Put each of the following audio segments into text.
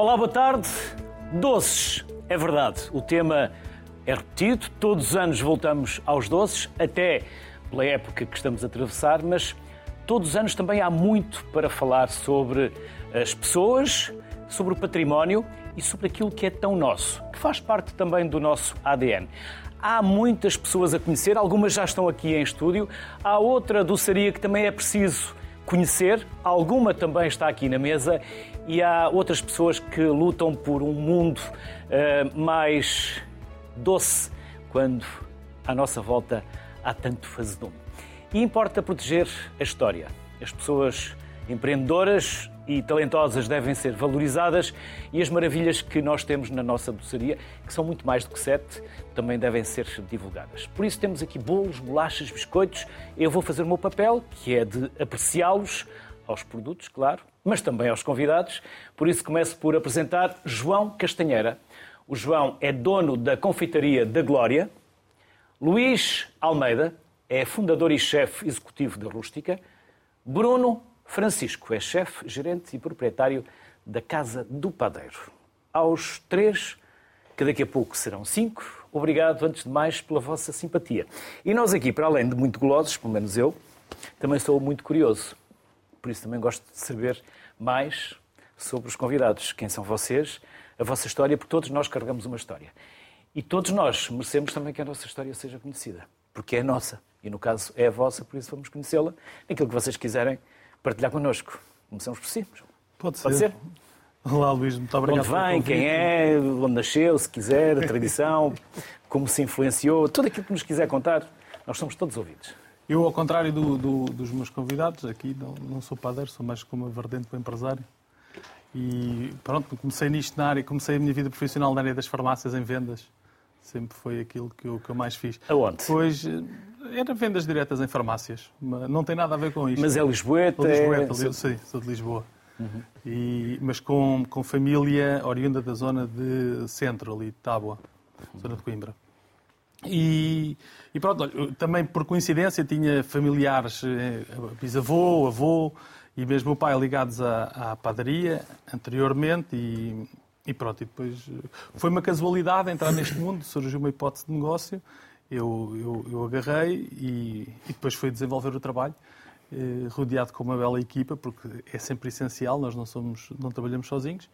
Olá, boa tarde. Doces, é verdade. O tema é repetido, todos os anos voltamos aos doces, até pela época que estamos a atravessar, mas todos os anos também há muito para falar sobre as pessoas, sobre o património e sobre aquilo que é tão nosso, que faz parte também do nosso ADN. Há muitas pessoas a conhecer, algumas já estão aqui em estúdio, há outra doçaria que também é preciso conhecer, alguma também está aqui na mesa e há outras pessoas que lutam por um mundo uh, mais doce quando à nossa volta há tanto fazedume. E importa proteger a história. As pessoas empreendedoras e talentosas devem ser valorizadas e as maravilhas que nós temos na nossa doçaria, que são muito mais do que sete, também devem ser divulgadas. Por isso temos aqui bolos, bolachas, biscoitos. Eu vou fazer o meu papel, que é de apreciá-los aos produtos, claro, mas também aos convidados. Por isso começo por apresentar João Castanheira. O João é dono da confeitaria da Glória. Luís Almeida é fundador e chefe executivo da Rústica. Bruno Francisco é chefe, gerente e proprietário da Casa do Padeiro. Aos três, que daqui a pouco serão cinco, obrigado antes de mais pela vossa simpatia. E nós aqui, para além de muito golosos, pelo menos eu, também sou muito curioso. Por isso também gosto de saber mais sobre os convidados. Quem são vocês, a vossa história, porque todos nós carregamos uma história. E todos nós merecemos também que a nossa história seja conhecida, porque é a nossa. E no caso é a vossa, por isso vamos conhecê-la naquilo que vocês quiserem partilhar connosco. Começamos por si. Pode ser. Pode ser? Olá, Luís, muito obrigado. Onde vem, quem é, onde nasceu, se quiser, a tradição, como se influenciou, tudo aquilo que nos quiser contar, nós somos todos ouvidos. Eu, ao contrário do, do, dos meus convidados, aqui não, não sou padeiro, sou mais como verdente para empresário. E pronto, comecei nisto na área, comecei a minha vida profissional na área das farmácias em vendas. Sempre foi aquilo que eu, que eu mais fiz. Aonde? Depois, era vendas diretas em farmácias. Não tem nada a ver com isto. Mas é Lisboeta? Lisboeta, é... sim, sou de Lisboa. Uhum. E, mas com, com família oriunda da zona de centro, ali de Tábua, zona de Coimbra. E, e pronto, também por coincidência tinha familiares, eh, bisavô, avô e mesmo o pai ligados à, à padaria anteriormente e, e pronto, e depois eh, foi uma casualidade entrar neste mundo, surgiu uma hipótese de negócio eu, eu, eu agarrei e, e, depois fui desenvolver o trabalho, eh, rodeado com uma bela equipa, porque é sempre essencial, nós não, somos, não trabalhamos sozinhos.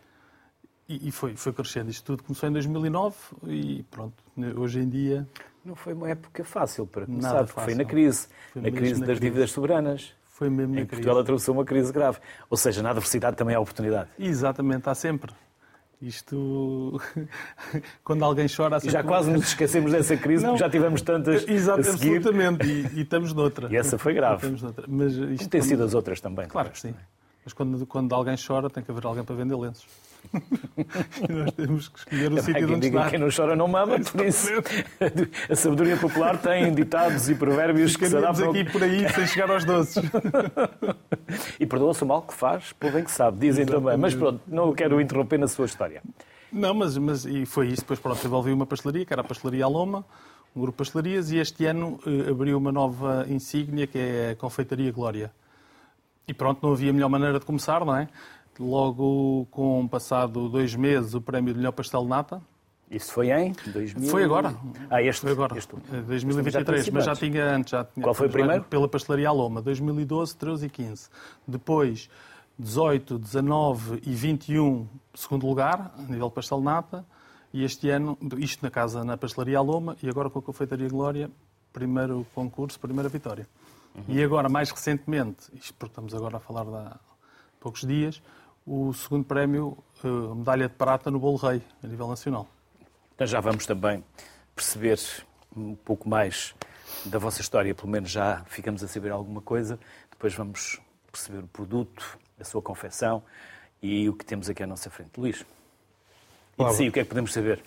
E, e foi, foi crescendo. Isto tudo começou em 2009 e pronto, hoje em dia... Não foi uma época fácil para começar, Nada fácil. foi na crise, foi na crise das crise. dívidas soberanas. Foi mesmo em na crise. Portugal atravessou uma crise grave. Ou seja, na adversidade também há oportunidade. Exatamente, há sempre. Isto, quando alguém chora... Já quase nos esquecemos dessa crise, não, porque já tivemos tantas Exato, a seguir. Absolutamente, e, e, estamos noutra. E essa foi grave. Mas isto tem sido as outras também. Claro que sim. Mas quando, quando alguém chora, tem que haver alguém para vender lenços. E nós temos que escolher o sítio onde está. Quem não chora não mama, por isso a sabedoria popular tem ditados e provérbios que se adaptam... aqui por aí sem chegar aos doces. e perdoa-se o mal que faz, pelo bem que sabe, dizem Exatamente. também. Mas pronto, não quero interromper na sua história. Não, mas, mas e foi isso. Depois pronto, desenvolvi uma pastelaria, que era a Pastelaria Aloma, um grupo de pastelarias, e este ano eh, abriu uma nova insígnia, que é a Confeitaria Glória. E pronto, não havia melhor maneira de começar, não é? Logo com passado dois meses, o prémio de melhor pastel de nata. Isso foi em 2000... Foi agora. Ah, este foi agora. Este... 2023, mas já tinha antes. Já tinha, Qual foi o primeiro? Pela pastelaria Aloma, 2012, 13 e 15. Depois, 18, 19 e 21, segundo lugar, a nível pastel nata. E este ano, isto na casa, na pastelaria Aloma, e agora com a confeitaria Glória, primeiro concurso, primeira vitória. Uhum. E agora, mais recentemente, isto porque estamos agora a falar de há poucos dias, o segundo prémio, a eh, medalha de prata no Bolo Rei, a nível nacional. Então já vamos também perceber um pouco mais da vossa história, pelo menos já ficamos a saber alguma coisa. Depois vamos perceber o produto, a sua confecção e o que temos aqui à nossa frente. Luís, e de si, o que é que podemos saber?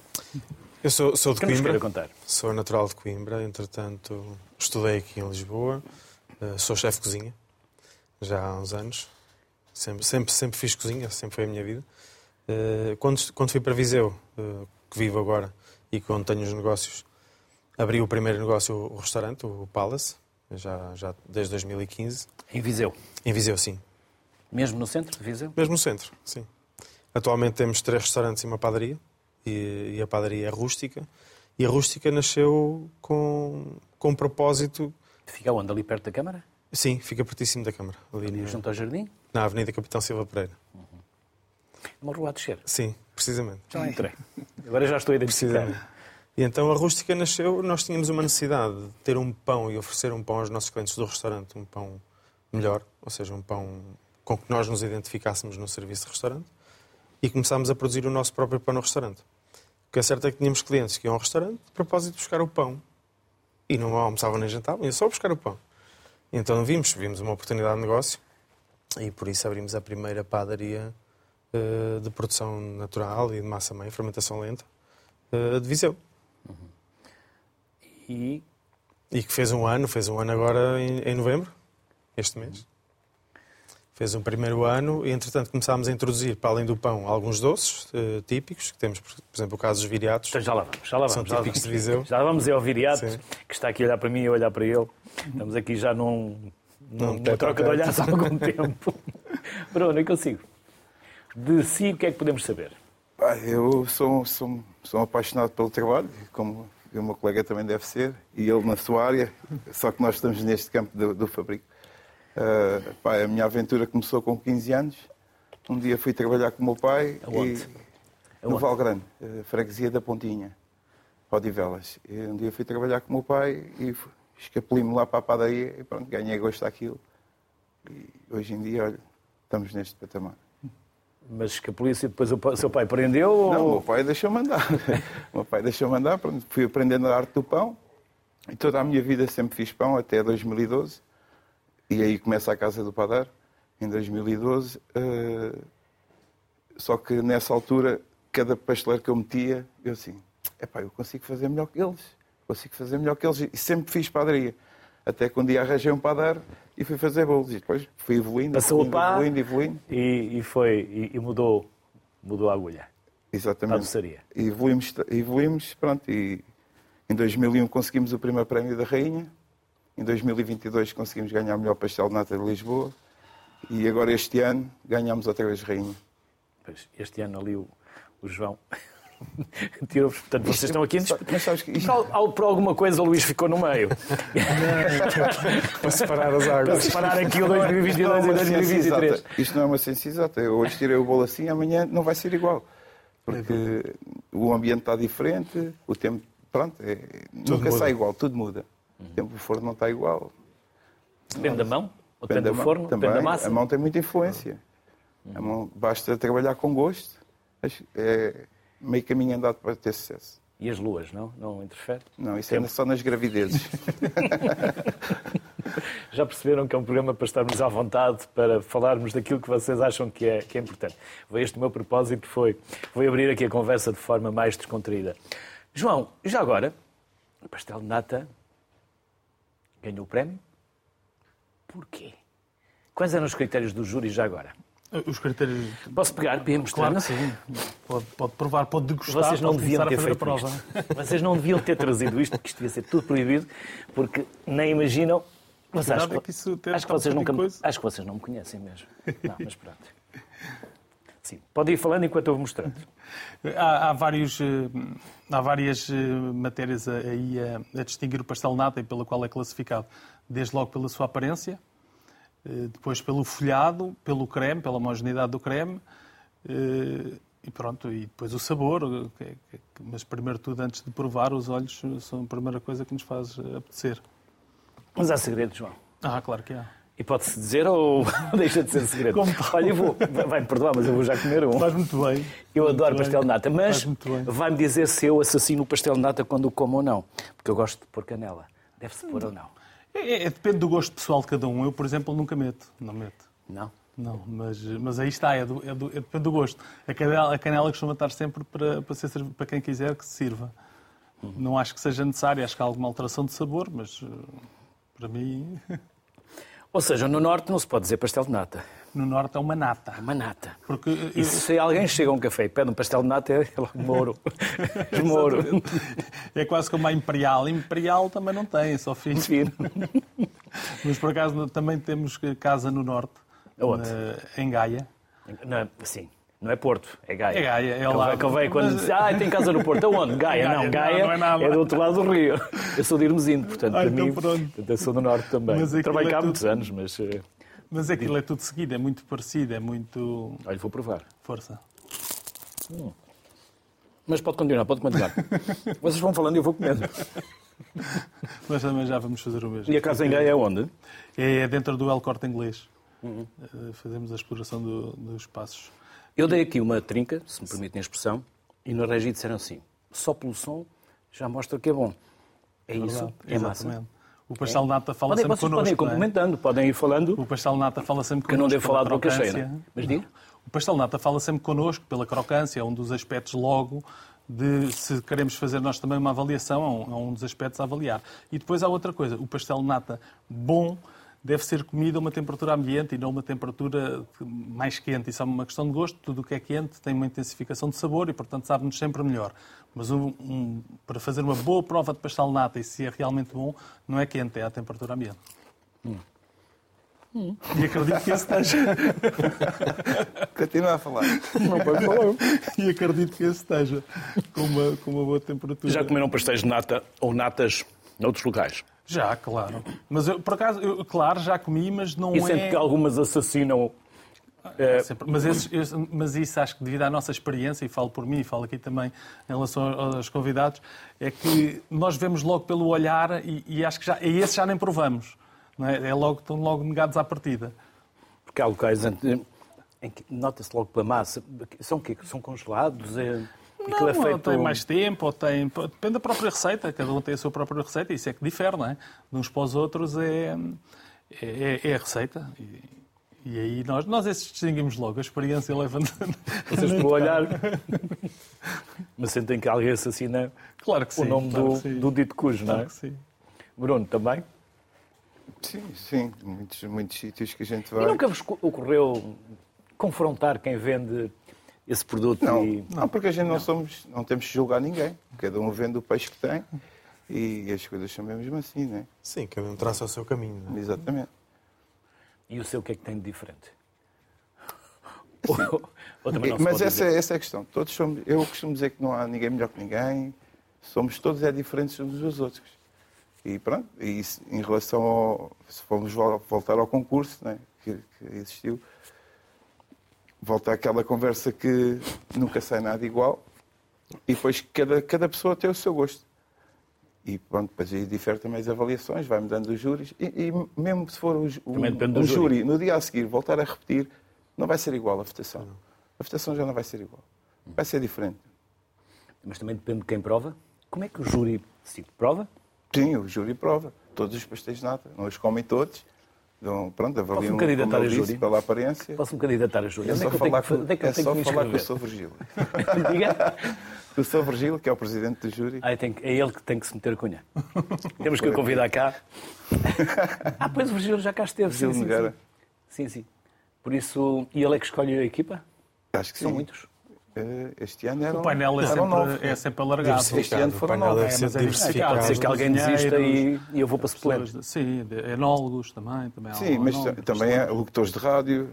Eu sou, sou de que Coimbra. contar? Sou natural de Coimbra, entretanto estudei aqui em Lisboa, eh, sou chefe de cozinha já há uns anos. Sempre, sempre, sempre fiz cozinha, sempre foi a minha vida. Eh, quando, quando fui para Viseu, eh, que vivo agora e quando tenho os negócios, abri o primeiro negócio, o restaurante, o Palace, já, já desde 2015. Em Viseu? Em Viseu, sim. Mesmo no centro de Viseu? Mesmo no centro, sim. Atualmente temos três restaurantes e uma padaria, e, e a padaria é rústica. E a rústica nasceu com, com um propósito. Fica onde? Ali perto da Câmara? Sim, fica pertíssimo da Câmara, ali, Ali na, junto ao jardim? na Avenida Capitão Silva Pereira. Uma rua a descer. Sim, precisamente. Já entrei. Agora já estou a identificar. E então a rústica nasceu, nós tínhamos uma necessidade de ter um pão e oferecer um pão aos nossos clientes do restaurante, um pão melhor, ou seja, um pão com que nós nos identificássemos no serviço de restaurante, e começámos a produzir o nosso próprio pão no restaurante. O que é certo é que tínhamos clientes que iam ao restaurante de propósito de buscar o pão e não almoçavam nem jantavam, iam só buscar o pão. Então vimos, vimos uma oportunidade de negócio e por isso abrimos a primeira padaria eh, de produção natural e de massa-mãe, fermentação lenta, eh, de Viseu. E E que fez um ano, fez um ano agora em, em novembro, este mês. Fez um primeiro ano e, entretanto, começámos a introduzir, para além do pão, alguns doces eh, típicos, que temos, por por exemplo, o caso dos viriatos. então já lá vamos, já lá vamos. São já lá típicos vamos. de Viseu. Já vamos é ao Viriato, Sim. que está aqui a olhar para mim e a olhar para ele. Estamos aqui já num, num, Num numa troca de olhares há algum tempo. Bruno, eu consigo. De si, o que é que podemos saber? Pá, eu sou, sou, sou um apaixonado pelo trabalho, como o meu colega também deve ser, e ele na sua área, só que nós estamos neste campo do, do fabrico. Ah, pá, a minha aventura começou com 15 anos. Um dia fui trabalhar com o meu pai Aonde? e, no? Valgrande, eh, freguesia da Pontinha, Odivelas. E um dia fui trabalhar com o meu pai e escapuli-me lá para a padaria e pronto, ganhei gosto daquilo. E hoje em dia, olha, estamos neste patamar. Mas que a polícia depois o seu pai prendeu? Não, o ou... meu pai deixou-me andar. o meu pai deixou-me andar, pronto, fui aprendendo a arte do pão. E toda a minha vida sempre fiz pão, até 2012. E aí começa a Casa do Padeiro, em 2012. eh, só que nessa altura, cada pasteleiro que eu metia, eu assim, epá, eu consigo fazer melhor que eles. Consigo fazer melhor que eles. E sempre fiz padaria. Até que um dia arranjei um padeiro e fui fazer bolos. E depois fui evoluindo, Passou evoluindo, evoluindo, evoluindo. E, e foi, e, e mudou, mudou a agulha. Exatamente. A doçaria. E evoluímos, evoluímos, pronto, e em 2001 conseguimos o primeiro prémio da Rainha, em 2022 conseguimos ganhar o melhor pastel de nata de Lisboa, e agora este ano ganhamos outra vez Rainha. Pois, este ano ali o, o João tirou-vos. Portanto, vocês estão aqui isto, Por alguma coisa o Luís ficou no meio. Para separar as Para águas. separar aqui o não é 2022 e uma ciência 2023. exata. Isto não é uma ciência exata. Eu hoje tirei o bolo assim, amanhã não vai ser igual. Porque o ambiente está diferente, o tempo, pronto, é- nunca muda. sai igual, tudo muda. O tempo do forno não está igual. Depende da mão, ou depende do forno, também. depende da massa. A mão tem muita influência. A mão, basta trabalhar com gosto. É meio caminho andado para ter sucesso. E as luas, não? Não interfere? Não, isso Tempo. é só nas gravidezes. Já perceberam que é um programa para estarmos à vontade para falarmos daquilo que vocês acham que é, que é importante. Este o meu propósito foi, foi abrir aqui a conversa de forma mais descontraída. João, já agora, o pastel de nata ganhou o prémio? Porquê? Quais eram os critérios do júri já agora? Os critérios. Posso pegar para ir mostrar? Claro sim. Pode, pode provar, pode degustar. Vocês não deviam ter feito prova. isto. Vocês não deviam ter trazido isto, porque isto devia ser tudo proibido, porque nem imaginam. Mas acho, que acho, que vocês nunca, coisa. acho que vocês não me conhecem mesmo. Não, mas pronto. Sim, pode ir falando enquanto eu vou mostrando. Há, há vários, eh, há várias eh, matérias a- aí a, a distinguir o pastel nata e pela qual é classificado. Desde logo pela sua aparência, eh, depois pelo folhado, pelo creme, pela homogeneidade do creme, e pronto, e depois o sabor. Mas primeiro tudo, antes de provar, os olhos são a primeira coisa que nos faz apetecer. Mas há segredo, João. Ah, claro que há. E pode-se dizer ou deixa de ser segredo? Como. Olha, eu vou. Vai-me perdoar, mas eu vou já comer um. Faz muito bem. Eu Muito adoro bem. pastel de nata, mas vai-me dizer se eu assassino o pastel de nata quando o como ou não. Porque eu gosto de pôr canela. Deve-se pôr ou não? É, é- depende do gosto pessoal de cada um. Eu, por exemplo, nunca meto. Não meto. Não? Não, mas, mas aí está, é do, é do- é- depende do gosto. A canela, a canela costuma estar sempre para, para, ser, para quem quiser que se sirva. Não acho que seja necessário, acho que há alguma alteração de sabor, mas eh, para mim, Ou seja, no norte não se pode dizer pastel de nata. no norte é uma É nata. uma nata. Porque eh, E se alguém chega a um café e pede um pastel de nata, é logo mouro. Mouro. é quase como a Imperial. Imperial também não tem, é só fino. Fino. Mas por acaso também temos casa no norte, Aonde? na- em Gaia. Não, sim. Não é Porto, é Gaia. É Gaia, é lá. Convém quando Mas- diz, ah, tem casa no Porto. Aonde? Gaia. Gaia, Não, não, Gaia não é nada. é do outro lado do Rio. Eu sou de Irmesinde, portanto, Ah, para então mim, pronto. portanto, eu sou do Norte também. Trabalho é cá há tudo- muitos anos, mas... eh, Mas aquilo é tudo seguido, é muito parecido, é muito. Olha, vou provar. Força. Mas pode continuar, pode continuar. Vocês vão falando e eu vou comendo. Mas também já vamos fazer o mesmo. E a casa em Gaia é onde? É dentro do El Corte Inglês. Uhum. Eh, Fazemos a exploração do- dos espaços. Eu dei aqui uma trinca, se me permitem a expressão, e no regi disseram assim, só pelo som já mostra que é bom. É isso? Verdade, É massa? O pastel de nata fala Podem, sempre vocês podem ir connosco. não é? complementando, podem ir falando, O pastel nata fala sempre que eu não connosco devo falar de boca cheia, é? Mas diga. O pastel nata fala sempre connosco pela crocância, é um dos aspectos logo de se queremos fazer nós também uma avaliação, é um, é um dos aspectos a avaliar. E depois há outra coisa, o pastel nata bom deve ser comido a uma temperatura ambiente e não a uma temperatura mais quente. Isso é uma questão de gosto, tudo o que é quente tem uma intensificação de sabor e, portanto, sabe-nos sempre melhor. Mas um- um- para fazer uma boa prova de pastel de nata e se é realmente bom, não é quente, é à temperatura ambiente. E acredito que esse esteja. Continua a falar. Não pode falar. E acredito que esse esteja com uma, com uma boa temperatura. Já comeram pastéis de nata ou natas noutros locais? Já, claro. Mas eu, por acaso, eu, claro, já comi, mas não E é. sempre que algumas assassinam... eh, Sempre. Mas, esses- esse- mas isso acho que devido à nossa experiência, e falo por mim, e falo aqui também em relação aos convidados, é que nós vemos logo pelo olhar e, e acho que já, e esse já nem provamos. Não é? É logo, estão logo negados à partida. Porque há locais em que nota-se logo pela massa. São o quê? São congelados? É... Não, é ou tem mais tempo, ou tem. Depende da própria receita, cada um tem a sua própria receita, isso é que difere, não é? De uns para os outros é, é, é a receita. E, e aí nós, nós esses distinguimos logo, a experiência leva-nos. Vocês pelo olhar... Mas sentem que alguém assassina Claro que sim. o nome claro do, que sim. do dito cujo, não Claro é? que sim. Bruno, também? Sim, sim. Muitos, muitos sítios que a gente E vai. nunca vos ocorreu confrontar quem vende esse produto Não, e... não, porque a gente não somos, não temos que julgar ninguém. Cada um vende o peixe que tem e as coisas são mesmo assim, né? Sim, cada um traça o seu caminho. não é? Exatamente. E o seu o que é que tem de diferente? Ou, ou não Mas essa, dizer? essa é a questão. Todos somos, eu costumo dizer que não há ninguém melhor que ninguém. Somos todos é diferentes uns dos outros. E pronto, e em relação ao. Se formos vol- voltar ao concurso né, que, que existiu, volta àquela conversa que nunca sai nada igual e depois cada, cada pessoa tem o seu gosto. E pronto, depois aí difere também as avaliações, vai mudando os júris. E, e mesmo se for o, um, um júri. júri, no dia a seguir, voltar a repetir, não vai ser igual a votação. A votação já não vai ser igual. Vai ser diferente. Mas também depende de quem prova. Como é que o júri decide? Prova? Sim, o júri prova. Todos os pastéis de nata. Não os comem todos. Dão, pronto, avaliam Posso-me candidatar como a disse, júri? pela aparência. Posso-me candidatar a júri? É só tenho falar que, com, que eu é tenho só que me falar com o? Sr. Virgílio. Diga. O Sr. Virgílio, que é o presidente do júri. Ah, que- é ele que tem que se meter a cunha. Temos que o convidar cá. Ah, pois o Virgílio já cá esteve. Sim, Virgílio sim, Nogueira. sim. sim, sim. Por isso... E ele é que escolhe a equipa? Acho que São sim. muitos. Eh, Este ano eram, O painel é eram sempre, é sempre alargado. Este ano foram painel nove. É, ser mas é diversificado. Pode ser que alguém desista e, e eu vou para suplente. Sim, enólogos também. também há Sim, mas também é locutores de rádio.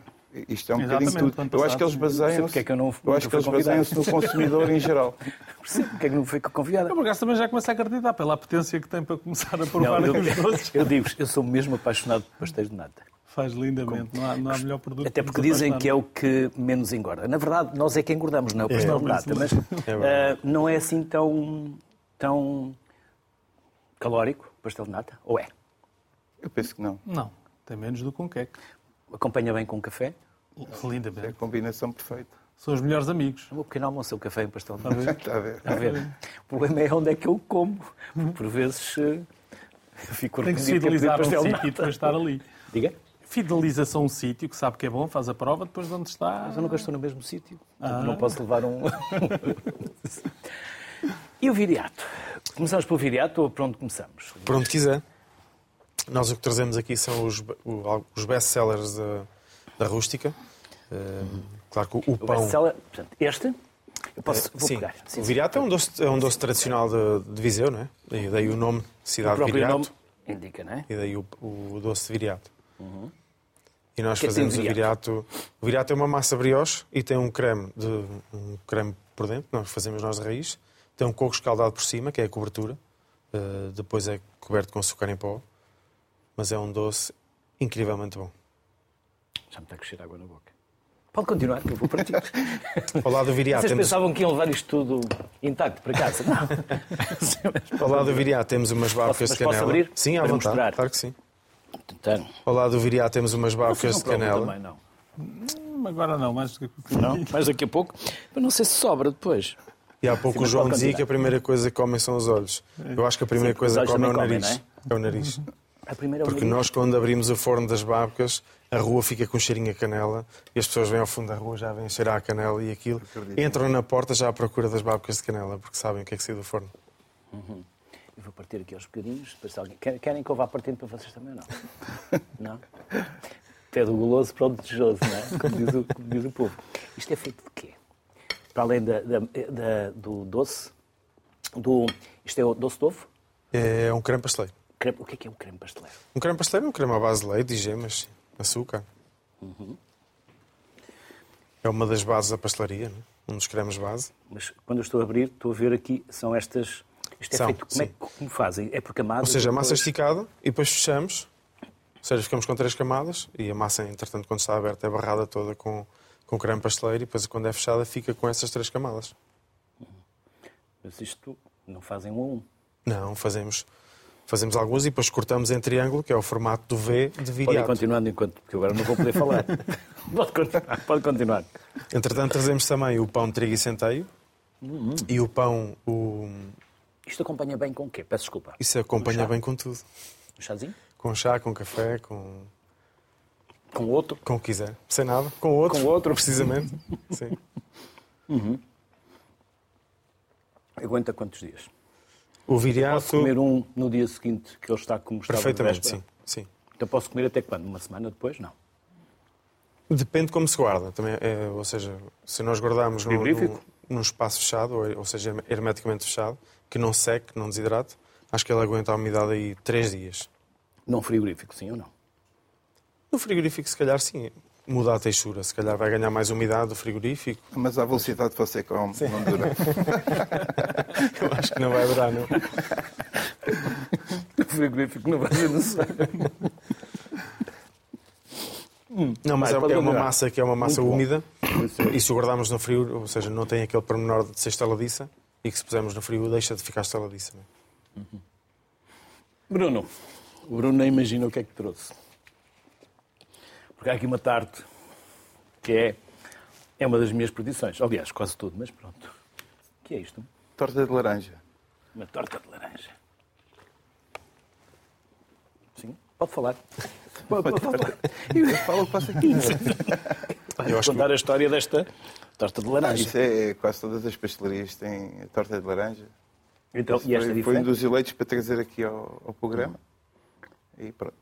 Isto é um Exatamente, bocadinho tudo. ano Eu acho que eles baseiam-se porque é que eu não- eu acho que eles baseiam-se no consumidor em geral. Percebo porque é que não foi convidada. Eu, por acaso, também já começo a acreditar pela potência que tem para começar a provar Não, eu, os doces. eu digo eu sou mesmo apaixonado por pastéis de nata. Faz lindamente. Não há, não há melhor produto. Até porque dizem que é o que menos engorda. Na verdade, nós é que engordamos, não é o pastel de nata. Mas É ah, não é assim tão, tão calórico o pastel de nata? Ou é? Eu penso que não. Não, tem menos do que um queque. Acompanha bem com café? É a Lindamente. combinação perfeita. São os melhores amigos. O pequeno almoço é o café e o pastel de nata. Está a ver? A ver. O problema é onde é que eu como. Por vezes eh, eu fico Tem que se a um pastel de sítio e nata. depois estar ali. Diga? Fideliza-se a um sítio que sabe que é bom, faz a prova, depois de onde está. Mas eu nunca estou no mesmo sítio. Ah. Não posso levar um. e o viriato? Começamos pelo viriato ou por onde começamos? Por onde quiser. Nós o que trazemos aqui são os, o- os best-sellers da, da rústica. Eh, claro que o, o O pão... best-seller, portanto, este. Eu posso, vou sim, pegar. Sim, o sim. viriato é um doce, é um doce tradicional de, de Viseu, não é? E daí o nome O Cidade de próprio Viriato. nome indica, não é? E daí o, o doce de viriato. E nós que é fazemos o viriato? O viriato é uma massa brioche e tem um creme, de, um creme por dentro, nós fazemos nós de raiz. Tem um coco escaldado por cima, que é a cobertura. Uh, depois é coberto com açúcar em pó. Mas é um doce incrivelmente bom. Já me está a crescer água na boca. Pode continuar, que eu vou partir. Ao lado do viriato Vocês temos, pensavam que iam levar isto tudo intacto para casa? Não. ao lado do viriato temos umas babas mas de posso canela. abrir? Sim, à Para vontade. mostrar? Claro que sim. Então, Ao lado do viriato temos umas não de canela. também, não? Hum, Agora não, mas Não? Mas daqui a pouco. Mas não sei se sobra depois. E há pouco Sim, o João dizia que a primeira coisa que comem são os olhos. Eu acho que a primeira Sim, coisa que comem é o nariz. comem, É o nariz. A primeira é o Porque nariz. nós, quando abrimos o forno das babcas, a rua fica com cheirinho a canela e as pessoas vêm ao fundo da rua, já vêm cheirar a canela e aquilo. Entram na porta já à procura das babcas de canela, porque sabem o que é que saiu do forno. Eu vou partir aqui aos bocadinhos. Depois, alguém... Querem- que eu vá partindo para vocês também ou não? Não? Até do guloso para o desejoso, não é? Como diz o, como diz o povo. Isto é feito de quê? Para além da, da- da- do doce, do... isto é o doce de ovo? É um creme pasteleiro. Creme- O que é que é um creme pasteleiro? Um creme pasteleiro é um creme à base de leite e gemas, açúcar. É uma das bases da pastelaria, não é? um dos cremes base. Mas quando eu estou a abrir, estou a ver aqui, são estas... Isto é São, feito... Como é como fazem? É por camadas? Ou seja, a massa depois- esticada e depois fechamos. Ou seja, ficamos com três camadas e a massa, entretanto, quando está aberta, é barrada toda com, com creme pasteleiro e depois, quando é fechada, fica com essas três camadas. Mas isto não fazem um a um. Não, fazemos, fazemos alguns e depois cortamos em triângulo, que é o formato do V de Pode viriato. continuando enquanto, porque agora não vou poder falar. pode continuar, pode continuar. Entretanto, trazemos também o pão de trigo e centeio e o pão, o... Isto acompanha bem com o quê? Peço desculpa. isso acompanha chá? bem com tudo. Um chazinho? Com chá, com café, com, Com outro? com o que quiser. Sem nada. Com outro. Com outro. Precisamente. Sim. Aguenta quantos dias? O Posso viriato... comer um no dia seguinte que ele está como estava de Perfeitamente, sim. sim. Então posso comer até quando? Uma semana depois? Não. Depende como se guarda. Também, é, ou seja, se nós guardarmos num, num, num espaço fechado, ou, ou seja, hermeticamente fechado, que não seque, que não desidrate, acho que ele aguenta a umidade aí três dias. Num frigorífico, sim ou não? No frigorífico, se calhar, sim. Muda a textura. Se calhar vai ganhar mais umidade do frigorífico. Mas à velocidade que você come, não dura. Eu acho que não vai durar, não. No frigorífico não vai ser necessário. Não, mas Vai, é, é uma massa que é uma massa Muito úmida. E se o guardarmos no frio, ou seja, não tem aquele pormenor de ser estaladiça, e que se pusermos no frio deixa de ficar não é? Bruno. O Bruno nem imagina o que é que trouxe. Porque há aqui uma tarte que é, é uma das minhas perdições. Aliás, quase tudo, mas pronto. O que é isto? Torta de laranja. Uma torta de laranja. Sim, pode falar. Falo o que faço aqui. Eu acho contar a história desta torta de laranja. Isso é, quase todas as pastelarias têm a torta de laranja. Então, e esta foi, foi um dos eleitos para trazer aqui ao, ao programa. E pronto.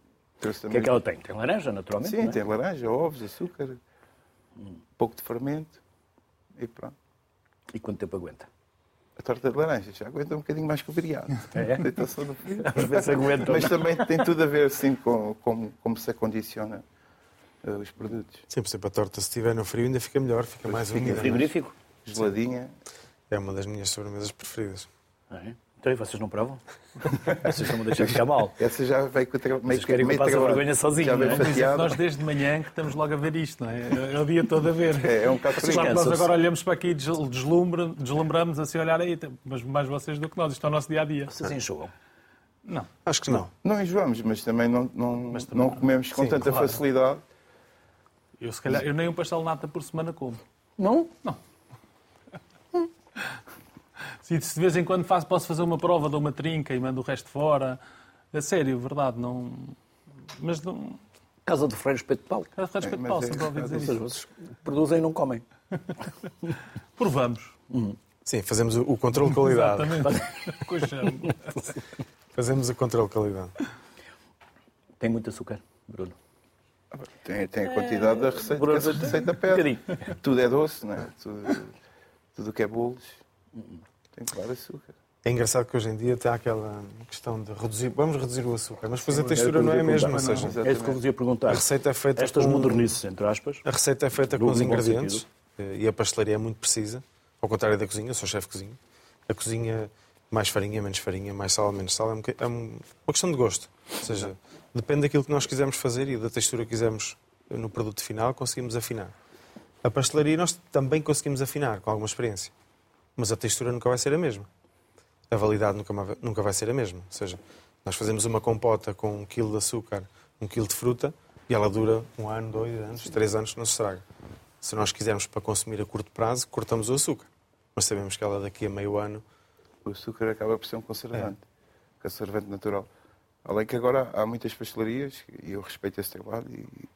O que é que ela tem? Tem laranja, naturalmente. Sim, não é? tem laranja, ovos, açúcar, um pouco de fermento. E pronto. E quanto tempo aguenta? A torta de laranja já aguenta um bocadinho mais que o viriato. É? No. Mas também tem tudo a ver sim, com como, como se acondiciona eh, os produtos. Sim, por exemplo, a torta, se estiver no frio, ainda fica melhor, fica mais fica não é? Frigorífico? Geladinha. É uma das minhas sobremesas preferidas. É. Então, e vocês não provam? Vocês estão a deixar ficar mal. Essa já veio com o tra- meio querem que eu passe a vergonha sozinho, Já veio não é? fatiada. Nós desde de manhã que estamos logo a ver isto, não é? É o dia todo a ver. É, é um bocado. Claro que nós agora olhamos para aqui e desl- deslumbra- deslumbramos assim olhar aí, mas mais vocês do que nós, isto é o nosso dia a dia. Vocês enjoam. Não. Acho que não. Não enjoamos, mas também não, não, Mas também não não. comemos com Sim, tanta claro. facilidade. Eu, se calhar, eu nem um pastel nata por semana como. Não? Se se de vez em quando faço, posso fazer uma prova, dou uma trinca e mando o resto fora. A sério, verdade, não. Mas não. Casa do Freire Espeto de Pau. Cada respeito mas Paulo, é- sempre ouvi dizer Ou seja, isso. vocês produzem e não comem. Provamos. Sim, fazemos o, controle de qualidade. Exatamente. Fazemos o controle de qualidade. Tem muito açúcar, Bruno. Tem, tem a quantidade da receita Por que exemplo, receita um pede. bocadinho. Tudo é doce, não é? Tudo, tudo o que é bolos tem que levar açúcar. É engraçado que hoje em dia está aquela questão de reduzir, vamos reduzir o açúcar, mas depois a textura não é a mesma, ou seja, É isso que eu vos ia perguntar. a receita é feita Estas com... modernices, entre aspas. A receita é feita com os ingredientes eh, e a pastelaria é muito precisa, ao contrário da cozinha, eu sou chefe de cozinha. A cozinha, mais farinha, menos farinha, mais sal, menos sal, é é um- uma questão de gosto. Ou seja, depende daquilo que nós quisermos fazer e da textura que quisermos no produto final, conseguimos afinar. A pastelaria nós também conseguimos afinar, com alguma experiência. Mas a textura nunca vai ser a mesma. A validade nunca, nunca vai ser a mesma. Ou seja, nós fazemos uma compota com um quilo de açúcar, um quilo de fruta, e ela dura um ano, dois anos, três anos, não se estraga. Se nós quisermos para consumir a curto prazo, cortamos o açúcar. Mas sabemos que ela daqui a meio ano O açúcar acaba por ser um conservante. Conservante natural. Além que agora há muitas pastelarias, e eu respeito esse trabalho, e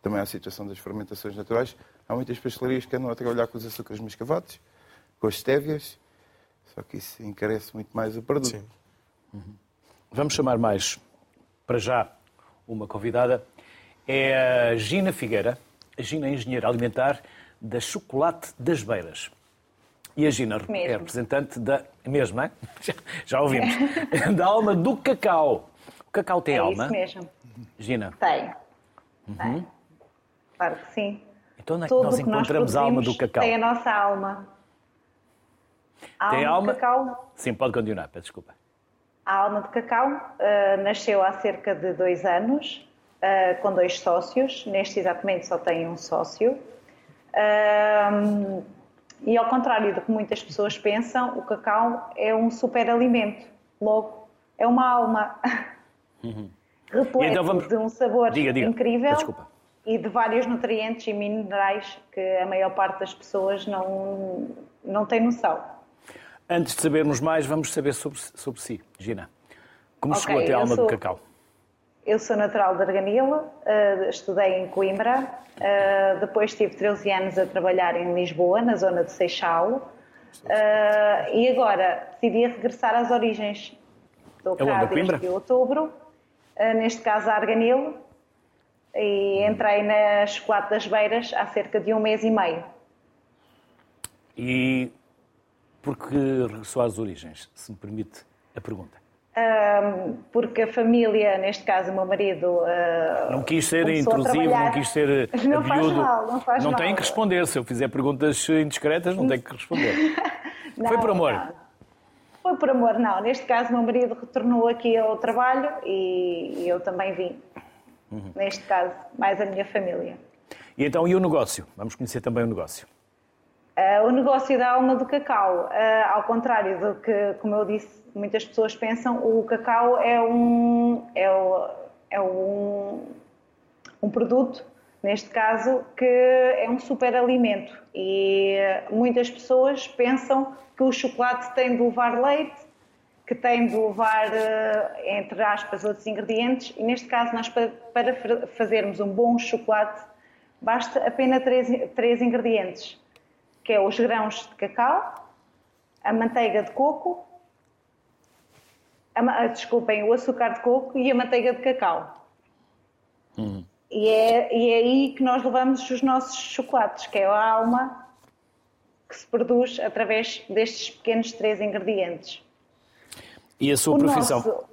também há a situação das fermentações naturais, há muitas pastelarias que andam a trabalhar com os açúcares mascavados, com as estévias, só que isso encarece muito mais o produto. Sim. Vamos chamar mais, para já, uma convidada. É a Gina Figueira. A Gina é engenheira alimentar da Chocolate das Beiras. E a Gina é Mesmo. representante da. Mesmo, é? Já, já ouvimos. da alma do cacau. O cacau tem é alma? isso mesmo. Gina, Tem. Tem. Claro que sim. então onde é que Tudo nós que nós encontramos a alma do cacau? Tem a nossa alma. A Tem alma de cacau, Sim, pode continuar, peço desculpa. a alma de cacau eh, nasceu há cerca de dois anos, eh, com dois sócios. Neste exatamente só tem um sócio. Ahm, e ao contrário do que muitas pessoas pensam, o cacau é um superalimento. Logo, é uma alma. Repleto E então vamos- de um sabor Diga, diga. incrível Desculpa. e de vários nutrientes e minerais que a maior parte das pessoas não, não tem noção. Antes de sabermos mais, vamos saber sobre, sobre si, Gina. Como Ok, chegou até a alma do sou- cacau? Eu sou natural de Arganil, eh, estudei em Coimbra, eh, depois tive 13 anos a trabalhar em Lisboa, na zona de Seixal, eh, e agora decidi regressar às origens. Estou É cá a Coimbra? desde outubro, neste caso a Arganil, e entrei na Chocolate das Beiras há cerca de um mês e meio. E por que regressou às origens, se me permite a pergunta? Ahm, porque a família, neste caso o meu marido, ah, Não quis ser intrusivo, não quis ser Não faz mal, não faz Não mal. tem que responder. Se eu fizer perguntas indiscretas, não tem que responder. Não, Foi por amor. não. Foi por amor, não. Neste caso, o meu marido retornou aqui ao trabalho e, e eu também vim. Uhum. Neste caso, mais a minha família. E então, e o negócio? Vamos conhecer também o negócio. Ah, o negócio da alma do cacau, ah, ao contrário do que, como eu disse, muitas pessoas pensam, o cacau é um, é, o- é um, um produto, neste caso, que é um superalimento. E ah, muitas pessoas pensam que o chocolate tem de levar leite, que tem de levar, eh, entre aspas, outros ingredientes, e neste caso, nós para, para fa- fazermos um bom chocolate, basta apenas três, três ingredientes, que é os grãos de cacau, a manteiga de coco, a ah, desculpem, o açúcar de coco e a manteiga de cacau. E, é, e é aí que nós levamos os nossos chocolates, que é a alma que se produz através destes pequenos três ingredientes. E a sua O profissão? nosso-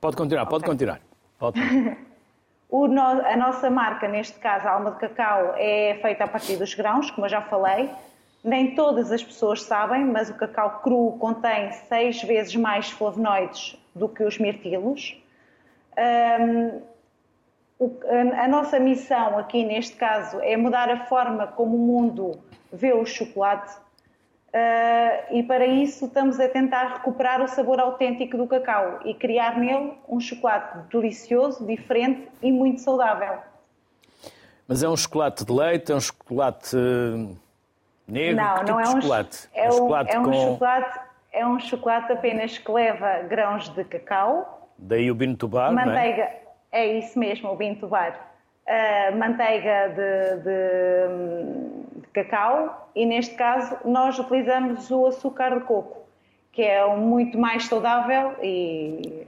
Pode continuar, pode Ok. continuar. Pode no- a nossa marca, neste caso, a Alma de Cacau, é feita a partir dos grãos, como eu já falei. Nem todas as pessoas sabem, mas o cacau cru contém seis vezes mais flavonoides do que os mirtilos. O- a, nossa missão aqui, neste caso, é mudar a forma como o mundo vê o chocolate. Ah, e para isso estamos a tentar recuperar o sabor autêntico do cacau e criar nele um chocolate delicioso, diferente e muito saudável. Mas é um chocolate de leite, é um chocolate negro? não, que tipo não é de um chocolate? É um, chocolate é um com... chocolate, é um chocolate apenas que leva grãos de cacau, Daí o Bino Tubar, não é? manteiga, é isso mesmo, o bintubar, uh, manteiga de, de- de cacau e neste caso nós utilizamos o açúcar de coco, que é um muito mais saudável e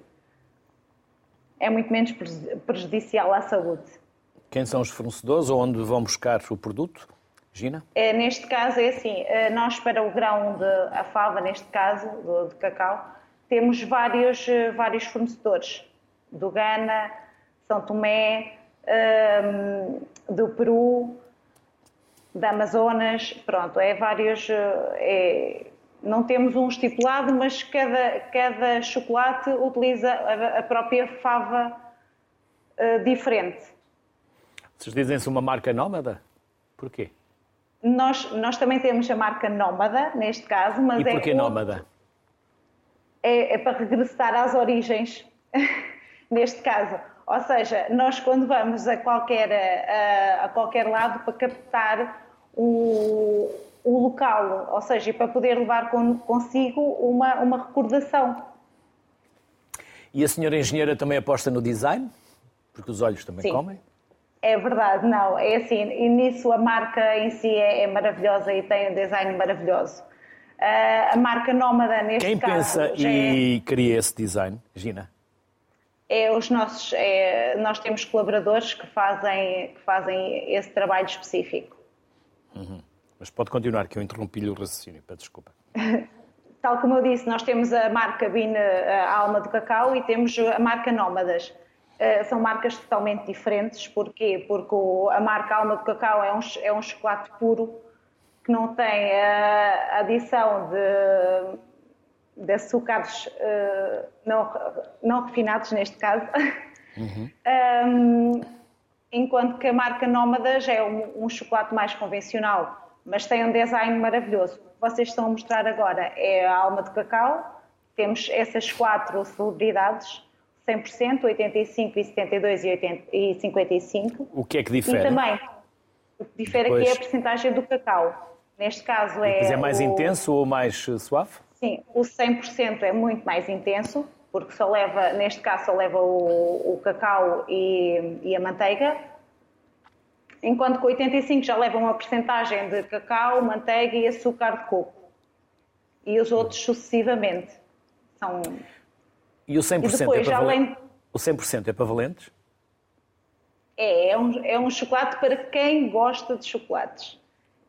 é muito menos preju- prejudicial à saúde. Quem são os fornecedores ou onde vão buscar o produto? Gina? É, neste caso é assim, eh, nós para o grão de a fava, neste caso, do, de cacau, temos vários, eh, vários fornecedores. Do Ghana, São Tomé, ehm, do Peru, da Amazonas, pronto, é vários... É, não temos um estipulado, mas cada, cada chocolate utiliza a, a própria fava eh, diferente. Vocês dizem-se uma marca nómada? Porquê? Nós, nós também temos a marca Nómada, neste caso, mas E porquê é, nómada? é, é para regressar às origens, neste caso. Ou seja, nós quando vamos a qualquer, a, a qualquer lado para captar o, o local, ou seja, e para poder levar con- consigo uma, uma recordação. E a senhora engenheira também aposta no design? Porque os olhos também Sim. comem? É verdade, não, é assim, e nisso a marca em si é, é maravilhosa e tem um design maravilhoso. Ah, a marca Nómada, neste Quem caso, pensa já é- e cria esse design? Gina? é os nossos, é, nós temos colaboradores que fazem, que fazem esse trabalho específico. Mas pode continuar, que eu interrompi-lhe o raciocínio. Peço desculpa. Tal como eu disse, nós temos a marca Bina a Alma do Cacau e temos a marca Nómadas. Eh, São marcas totalmente diferentes. Porquê? Porque a marca Alma do Cacau é um, é um chocolate puro que não tem a adição de, de açúcares eh, não, não refinados, neste caso. Um, enquanto que a marca Nómadas é um, um chocolate mais convencional, mas tem um design maravilhoso. O que vocês estão a mostrar agora é a alma de cacau. Temos essas quatro celebridades, 100%, 85 e 72 e, 80, e 55. O que é que E difere? também, o que difere Pois. aqui é a porcentagem do cacau. Neste caso é. Mas é mais o- intenso ou mais eh, suave? Sim, o 100% é muito mais intenso, porque só leva, neste caso, só leva o, o cacau e, e a manteiga, enquanto que o 85 já leva uma porcentagem de cacau, manteiga e açúcar de coco. E os outros sucessivamente. São... E o 100% E depois, é para além-? O 100% é para valentes? É, é um, é um chocolate para quem gosta de chocolates.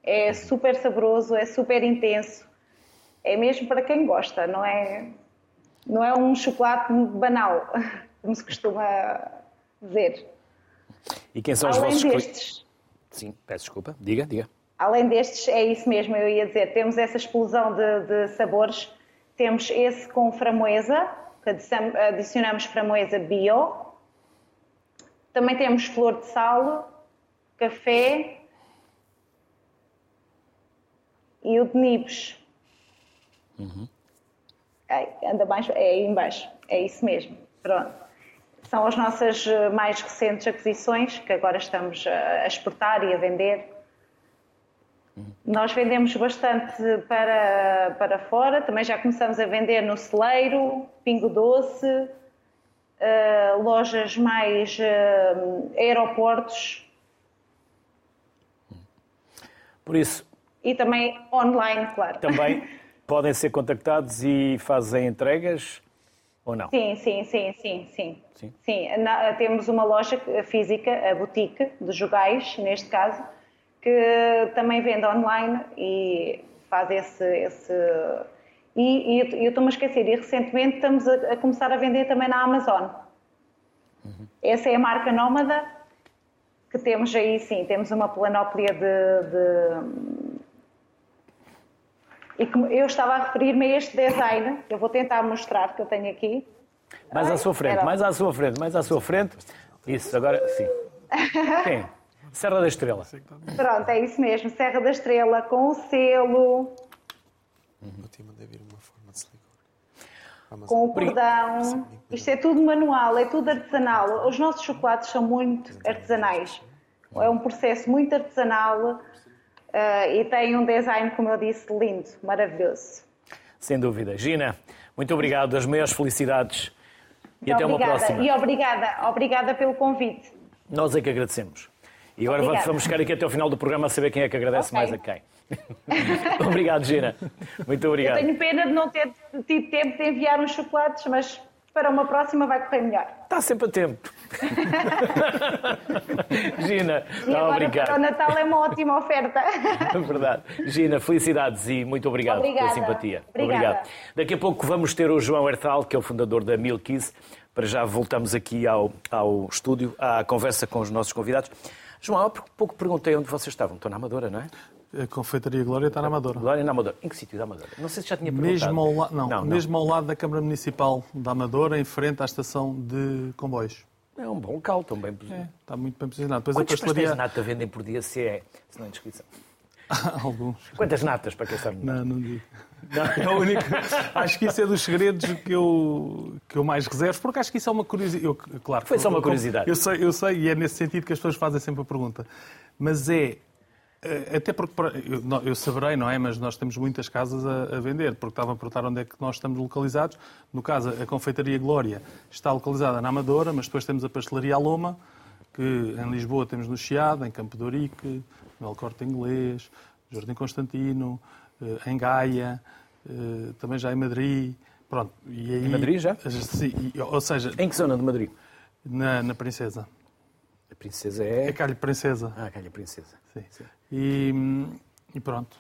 É super saboroso, é super intenso. É mesmo para quem gosta, não é, não é um chocolate banal, como se costuma dizer. E quem são os Além vossos... cli- destes, Sim, peço desculpa. Diga, diga. além destes, é isso mesmo, eu ia dizer, temos essa explosão de, de sabores. Temos esse com adiciam- adicionamos framoesa bio. Também temos flor de sal, café e o de nibs. Ai, anda mais, é aí embaixo, é isso mesmo. Pronto. São as nossas mais recentes aquisições que agora estamos a exportar e a vender. Nós vendemos bastante para, para fora, também já começamos a vender no celeiro, Pingo Doce, eh, lojas mais eh, aeroportos Por isso, e também online, claro. também podem ser contactados e fazem entregas ou não? Sim, sim, sim, sim, sim. Sim. Sim, na- temos uma loja física, a boutique de Jogais, neste caso, que também vende online e faz esse. esse... E, e eu estou-me a esquecer, e recentemente estamos a, a começar a vender também na Amazon. Essa é a marca Nómada, que temos aí, sim, temos uma planóplia de. de... E como eu estava a referir-me a este design, eu vou tentar mostrar, que eu tenho aqui. Mais à sua frente, Era- mais à sua frente, mais à sua frente. Isso, agora sim. Quem? Serra da Estrela. Pronto, é isso mesmo. Serra da Estrela com o selo, Eu te mandei vir uma forma de silicone. Amazon. com o cordão. Isto é tudo manual, é tudo artesanal. Os nossos chocolates são muito artesanais. É um processo muito artesanal eh, e tem um design, como eu disse, lindo, maravilhoso. Sem dúvida. Gina, muito obrigado, as maiores felicidades e até uma obrigada. próxima. E obrigada, obrigada pelo convite. Nós é que agradecemos. E agora Obrigada. vamos ficar aqui até o final do programa a saber quem é que agradece Ok. mais a quem. obrigado, Gina. Muito Eu obrigado. tenho pena de não ter tido tempo de enviar uns chocolates, mas para uma próxima vai correr melhor. Está sempre a tempo. Gina, E tá, agora obrigado. para o Natal é uma ótima oferta. É verdade. Gina, felicidades e muito obrigado Obrigada. pela simpatia. Obrigada. Obrigado. Daqui a pouco vamos ter o João Hertal, que é o fundador da Milkies. Para já voltamos aqui ao, ao estúdio, à conversa com os nossos convidados. João, há pouco perguntei onde vocês estavam. Estão na Amadora, não é? A Confeitaria Glória está na Amadora. Glória na Amadora. Em que sítio da Amadora? Não sei se já tinha perguntado. Mesmo ao, la... não, não, mesmo ao lado da Câmara Municipal da Amadora, em frente à estação de comboios. É um bom local, tão bem É, posicionado. está muito bem posicionado. Depois Quantos a pastelaria. pastéis nata vendem por dia, se é, se não é inscrição? Alguns. Quantas natas, para quem sabe? Não, não digo. É o único. Acho que isso é dos segredos que eu, que eu mais reservo, porque acho que isso é uma curiosidade. Eu, claro, Foi só uma curiosidade. Eu sei, eu sei, e é nesse sentido que as pessoas fazem sempre a pergunta. Mas é. eh, Até porque eu, não- eu saberei, não é? Mas nós temos muitas casas a, a vender, porque estavam a perguntar onde é que nós estamos localizados. No caso, a Confeitaria Glória está localizada na Amadora, mas depois temos a Pastelaria Aloma, que em Lisboa temos no Chiado, em Campo de Ourique, no El Corte Inglês, Jardim Constantino, em Gaia, eh, também já em Madrid. Pronto, e aí, Em Madrid já? Sim, ou seja, Em que zona de Madrid? na, na Princesa. A princesa É é... Calho Princesa. Ah, calha princesa. Sim. E, hum, e pronto.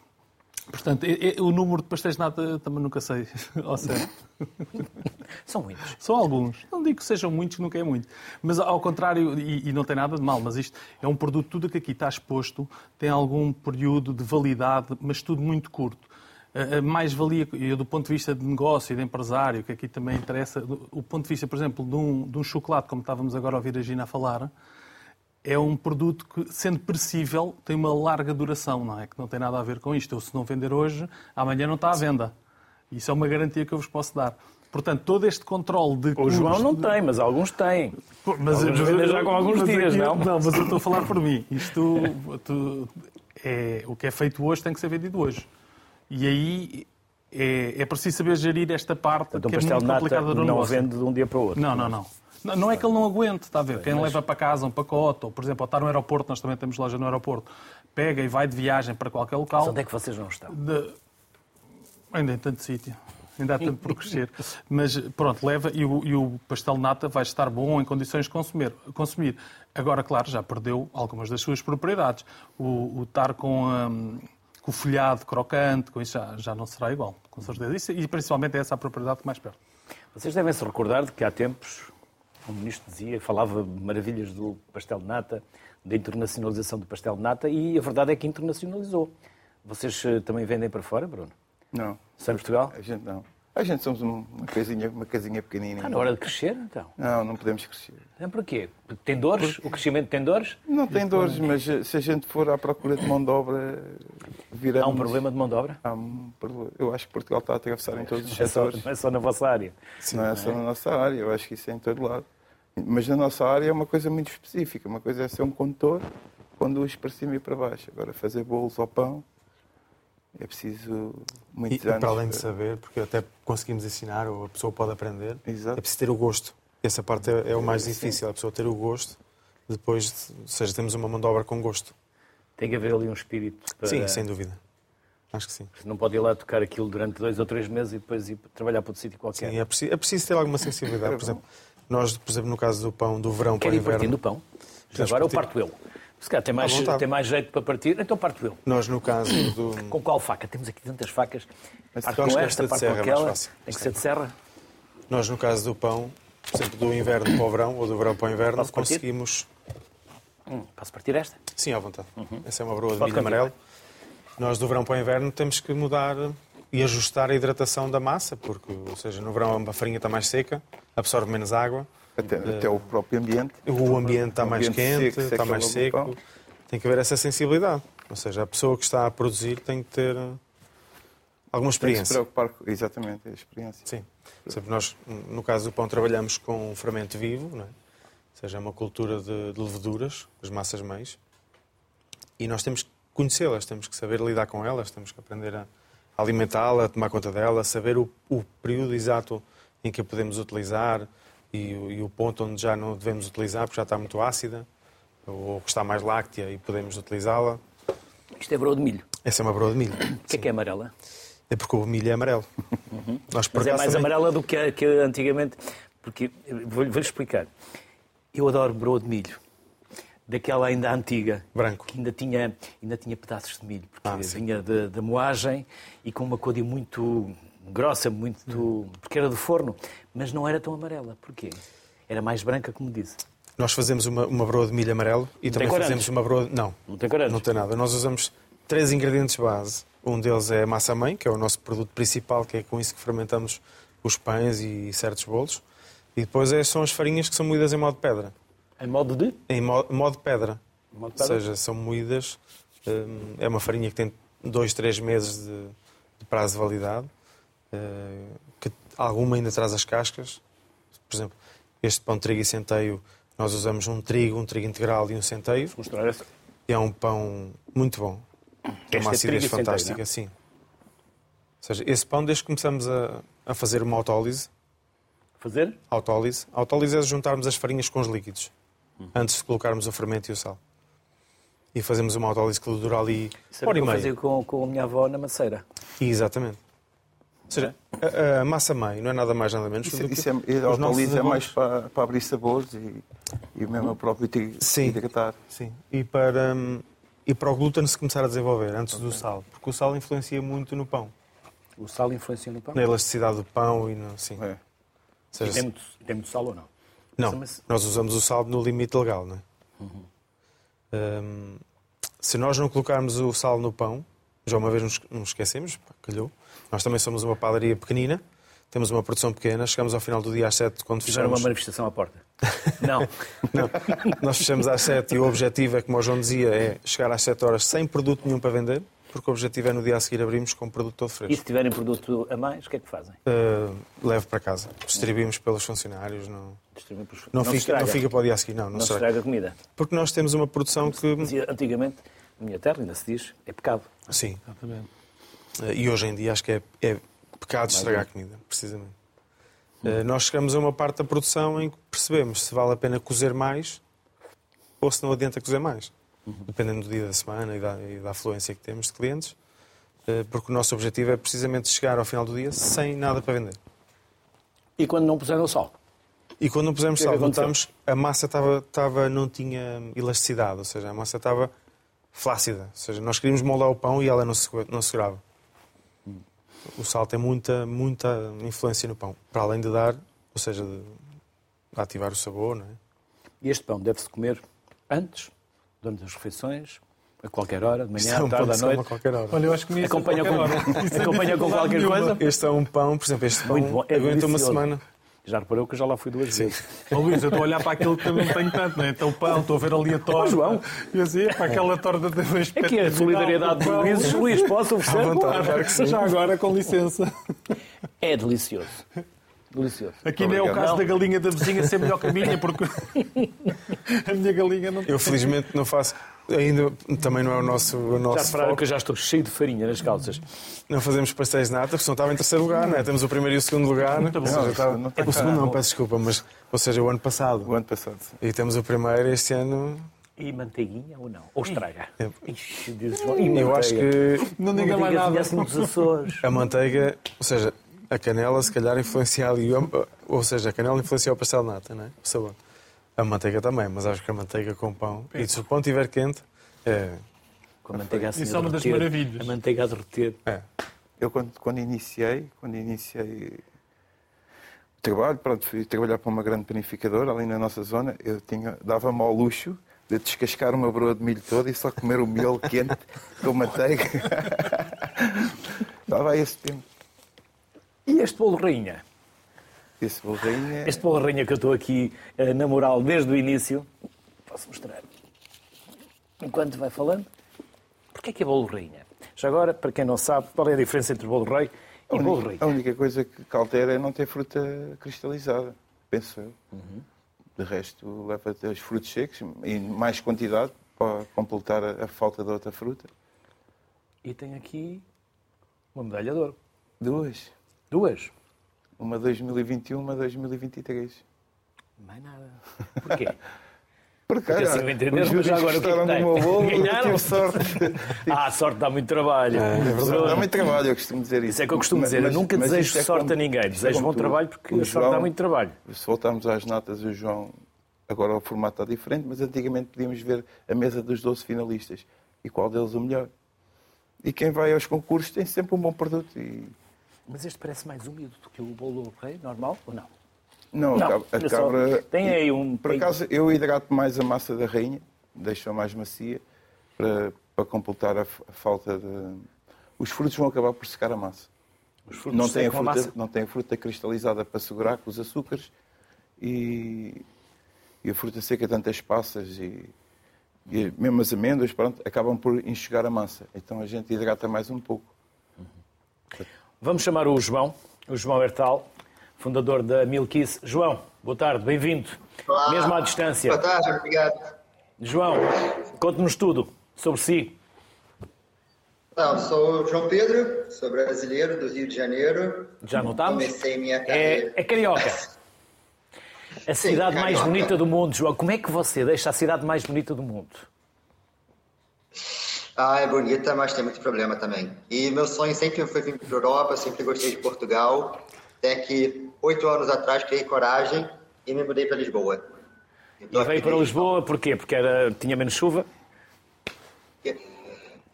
Portanto, e- e o número de pastéis de nata também nunca sei ao certo. São muitos. São alguns. Não digo que sejam muitos, nunca é muito. Mas ao contrário, e, e não tem nada de mal, mas isto é um produto, tudo que aqui está exposto tem algum período de validade, mas tudo muito curto. A a mais-valia, eu do ponto de vista de negócio e de empresário, que aqui também interessa, do- o ponto de vista, por exemplo, de um, de um chocolate, como estávamos agora a ouvir a Gina falar, é um produto que, sendo perecível, tem uma larga duração, não é? Que não tem nada a ver com isto. Eu, se não vender hoje, amanhã não está à venda. Isso é uma garantia que eu vos posso dar. Portanto, todo este controle de O João não tem, mas alguns têm. Mas, Alguns vendem já com alguns mas dias, aqui- não? Não, mas eu estou a falar por mim. Isto, tu- é, o que é feito hoje tem que ser vendido hoje. E aí é, é preciso saber gerir esta parte Então, que é muito de complicada do não negócio. vende de um dia para o outro. Não, não, não. Não, não é que ele não aguente, está a ver? Quem leva para casa um pacote, ou por exemplo, ao estar no aeroporto, nós também temos loja no aeroporto, pega e vai de viagem para qualquer local. Mas onde é que vocês não estão? De- Ainda em tanto sítio. Ainda há tanto por crescer. Mas pronto, leva e o, e o pastel nata vai estar bom em condições de consumir. consumir. Agora, claro, já perdeu algumas das suas propriedades. O, o estar com, hum, com o folhado crocante, com isso já, já não será igual, com certeza. Isso, e principalmente é essa a propriedade que mais perde. Vocês devem se recordar de que há tempos o ministro dizia, falava maravilhas do pastel de nata, da internacionalização do pastel de nata, e a verdade é que internacionalizou. Vocês eh, também vendem para fora, Bruno? Não, Só em Portugal? a gente não. A gente somos um- uma casinha, uma casinha pequenina. Está na hora de crescer, então. Não, não podemos crescer. Então para quê? Porque tem dores? O crescimento tem dores? Não tem dores, mas eh, se a gente for à procura de mão de obra, viramos... Há um problema de mão de obra? Há um. Eu acho que Portugal está a atravessar em todos os É setores. não é só na vossa área. não é só na nossa área, eu acho que isso é em todo lado. Mas na nossa área é uma coisa muito específica. Uma coisa é ser um condutor, conduz para cima e para baixo. Agora, fazer bolos ao pão é preciso E, muitos e anos. para além de saber, porque até conseguimos ensinar, ou a pessoa pode aprender, Exato. é preciso ter o gosto. Essa parte é, é o mais difícil, a pessoa ter o gosto, depois, de- ou seja, temos uma mão de obra com gosto. Tem que haver ali um espírito para... Sim, sem dúvida. Acho que sim. Não pode ir lá tocar aquilo durante dois ou três meses e depois ir trabalhar para outro sítio qualquer. Sim, é preciso, é preciso ter alguma sensibilidade. Por exemplo, nós, por exemplo, no caso do pão, do verão para Quer o ir partindo inverno, o pão? Agora eu parto eu. Se calhar tem mais, tem mais jeito para partir, então parto eu. nós no caso do... Com qual faca? Temos aqui tantas facas. Mas Parto com esta, parto serra com é aquela. fácil. Tem que ser de serra. Nós, no caso do pão, por exemplo, do inverno para o verão ou do verão para o inverno, Posso conseguimos. Hum, posso partir esta? Sim, à vontade. Essa é uma broa de milho amarelo. Nós, do verão para o inverno, temos que mudar e ajustar a hidratação da massa, porque, ou seja, no verão a farinha está mais seca, absorve menos água, Até, até o próprio ambiente. o ambiente está O mais ambiente quente, seco, está mais seco. pão. Tem que haver essa sensibilidade. Ou seja, a pessoa que está a produzir tem que ter alguma Tem que se experiência. preocupar com... Exatamente, a experiência. Sim. Exemplo, nós, no caso do pão, trabalhamos com fermento vivo, não é? ou seja, é uma cultura de, de leveduras, as massas mães, e nós temos que conhecê-las, temos que saber lidar com elas, temos que aprender a alimentá-la, tomar conta dela, saber o, o período exato em que a podemos utilizar e, o- e o ponto onde já não devemos utilizar porque já está muito ácida ou que está mais láctea e podemos utilizá-la. Isto é broa de milho. Essa é uma broa de milho. O que é que é amarela? É porque o milho é amarelo. Por Mas é mais também- amarela do que, que antigamente. Porque, vou-lhe vou explicar. Eu adoro broa de milho. Daquela ainda antiga. Branco. Que ainda tinha, ainda tinha pedaços de milho. Porque Ah, vinha da- da moagem e com uma cor muito grossa, muito... Porque era do forno. Mas não era tão amarela. Porquê? Era mais branca, como disse. Nós fazemos uma, uma broa de milho amarelo e também corantes? fazemos uma broa... Não, Não tem corantes? não tem nada. Nós usamos três ingredientes base. Um deles é a massa-mãe, que é o nosso produto principal, que é com isso que fermentamos os pães e certos bolos. E depois é- são as farinhas que são moídas em modo pedra. Em modo de... Em mo- modo pedra. Modo Ou pedra? seja, são moídas. hum, É uma farinha que tem dois, três meses de, de prazo de validade. eh, Que alguma ainda traz as cascas. Por exemplo, este pão de trigo e centeio, nós usamos um trigo, um trigo integral e um centeio. E é um pão muito bom. Tem uma Este é acidez centeio, fantástica, é? sim. Ou seja, esse pão, desde que começamos a, a fazer uma autólise, Fazer? autólise, autólise é juntarmos as farinhas com os líquidos. Antes de colocarmos o fermento e o sal. E fazemos uma autólise que dura ali Isso era hora o e que eu meia. fazia com, com a minha avó na maceira. Exatamente. Ou seja, a, a massa-mãe não é nada mais nada menos Isso, do que isso é, os a nossos autolise é mais para, para abrir sabores e, e mesmo o próprio trigo Sim. Sim. E para, hum, e para o glúten se começar a desenvolver, antes do sal. Porque o sal influencia muito no pão. O sal influencia no pão? Na elasticidade do pão e no... Sim. É. Ou E seja, tem muito, tem muito sal ou não? Não, Mas- nós usamos o sal no limite legal, não é? Hum, se nós não colocarmos o sal no pão, já uma vez nos, esquecemos, pá, calhou. Nós também somos uma padaria pequenina, temos uma produção pequena, chegamos ao final do dia às 7 quando Fizeram uma fechamos. manifestação à porta. Não. Não, nós fechamos às 7 e o objetivo é, como o João dizia, é chegar às 7 horas sem produto nenhum para vender, porque o objetivo é no dia a seguir abrirmos com o produto todo E fresco. se tiverem produto a mais, o que é que fazem? Uh, levo para casa, distribuímos pelos funcionários, não, Distribuem pelos- não, se fica, estraga. não fica para o dia a seguir, não, não, Não estraga a comida. Porque nós temos uma produção que. Dizia antigamente, na minha terra ainda se diz, é pecado. Sim. Exatamente. Eh, E hoje em dia acho que é, é pecado estragar a comida, precisamente. Eh, Nós chegamos a uma parte da produção em que percebemos se vale a pena cozer mais ou se não adianta cozer mais. Dependendo do dia da semana e da, e da afluência que temos de clientes. eh, Porque o nosso objetivo é precisamente chegar ao final do dia sem nada para vender. E quando não puseram sal? E quando não pusemos é sal, notamos a massa estava, estava, não tinha elasticidade, ou seja, a massa estava flácida. Ou seja, nós queríamos moldar o pão e ela não, se, não segurava. O sal tem muita, muita influência no pão, para além de dar, ou seja, de ativar o sabor, não é? E este pão deve-se comer antes, durante as refeições, a qualquer hora, de Isto manhã, é um tarde, à noite. a qualquer hora. Olha, eu acho que nisso Acompanha com, é acompanha com qualquer nenhuma. coisa. Este é um pão, por exemplo, este pão, Muito bom. É aguenta uma semana. Já reparou que eu já lá fui duas vezes. Ó Luís, eu estou a olhar para aquilo que também não tenho tanto, não é? Então pão, estou a ver ali a torta. Ó, João. E assim, para aquela torta também É que é a solidariedade de Luís, Luís, posso oferecer? À vontade. Claro. Já agora, com licença. É delicioso. Delicioso. Aqui não é o caso Não. da galinha da vizinha ser melhor que a minha, porque a minha galinha não Eu felizmente não faço, ainda também não é o nosso, o Já nosso repararam foco. que eu já estou cheio de farinha nas calças. Não fazemos pastéis de nata, porque senão estava em terceiro lugar, não é? Temos o primeiro e o segundo lugar. Muito bom. Seja, Não, estava- não o segundo não, peço desculpa, mas, ou seja, o ano passado. O ano passado. sim. E temos o primeiro este ano. E manteiguinha ou não? Ou estraga? É. Ixi, e Eu acho que Não diga mais nada. assim dos Açores. a manteiga, ou seja, a canela se calhar influencia ali, ou seja, a canela influencia o pastel de nata, não é? O sabor. A manteiga também, mas acho que a manteiga com pão, e se o pão estiver quente, é, Com a manteiga assim Isso é uma das maravilhas. A manteiga a derreter. é. Eu quando, quando iniciei, quando iniciei o trabalho, pronto, fui trabalhar para uma grande panificadora ali na nossa zona, eu tinha, dava-me ao luxo de descascar uma broa de milho toda e só comer o miolo quente com manteiga. Estava a esse tempo. E este bolo rainha? Esse bolo rainha, Este bolo rainha que eu estou aqui a namorar desde o início. Posso mostrar? Enquanto vai falando. Porquê é que é bolo rainha? Já agora, para quem não sabe, qual é a diferença entre bolo rei e bolo única, rainha? a única coisa que altera é não ter fruta cristalizada, penso eu. De resto, leva os frutos secos e mais quantidade para completar a, a falta da outra fruta. E tem aqui uma medalha de ouro. Duas. Duas. Uma 2021, uma 2023. Mais nada. Porquê? Por cá, Porque assim eu entender, os mas agora o que é que gostaram tem? do meu bolo, eu Ganharam? tive sorte. Ah, a sorte dá muito trabalho. Dá muito trabalho, eu costumo dizer isso. Isso é que eu costumo Mas- dizer. Eu mas- nunca desejo é sorte como- a ninguém. é Desejo bom tu. trabalho porque O a sorte dá muito trabalho. Se voltarmos às notas, o João. Agora o formato está diferente, mas antigamente podíamos ver a mesa dos 12 finalistas e qual deles o melhor. E quem vai aos concursos tem sempre um bom produto. E... Mas este parece mais úmido do que o bolo do rei, normal ou não? Não, Não, a cabra- a olha só, cabra. tem aí um- Por acaso, eu hidrato mais a massa da rainha, deixo-a mais macia, para, para completar a, a falta de. Os frutos vão acabar por secar a massa. Os frutos Não tem, a fruta, massa. não tem a fruta cristalizada para segurar com os açúcares e, e a fruta seca, tantas passas e, e mesmo as amêndoas, pronto, acabam por enxugar a massa. Então a gente hidrata mais um pouco. Vamos chamar o João, o João Hertal, fundador da Milkiss. João, boa tarde, bem-vindo. Olá. Mesmo à distância. Boa tarde, obrigado. João, conte-nos tudo sobre si. Não, sou o João Pedro, sou brasileiro do Rio de Janeiro. Já notámos? Comecei minha carreira. É, é carioca. A cidade mais carioca. bonita do mundo, João. Como é que você deixa a cidade mais bonita do mundo? Ah, é bonita, mas tem muito problema também. E meu sonho sempre foi vir para a Europa, sempre gostei de Portugal. Até que oito anos atrás criei coragem e me mudei para Lisboa. E veio para Lisboa, porquê? Porque era, tinha menos chuva?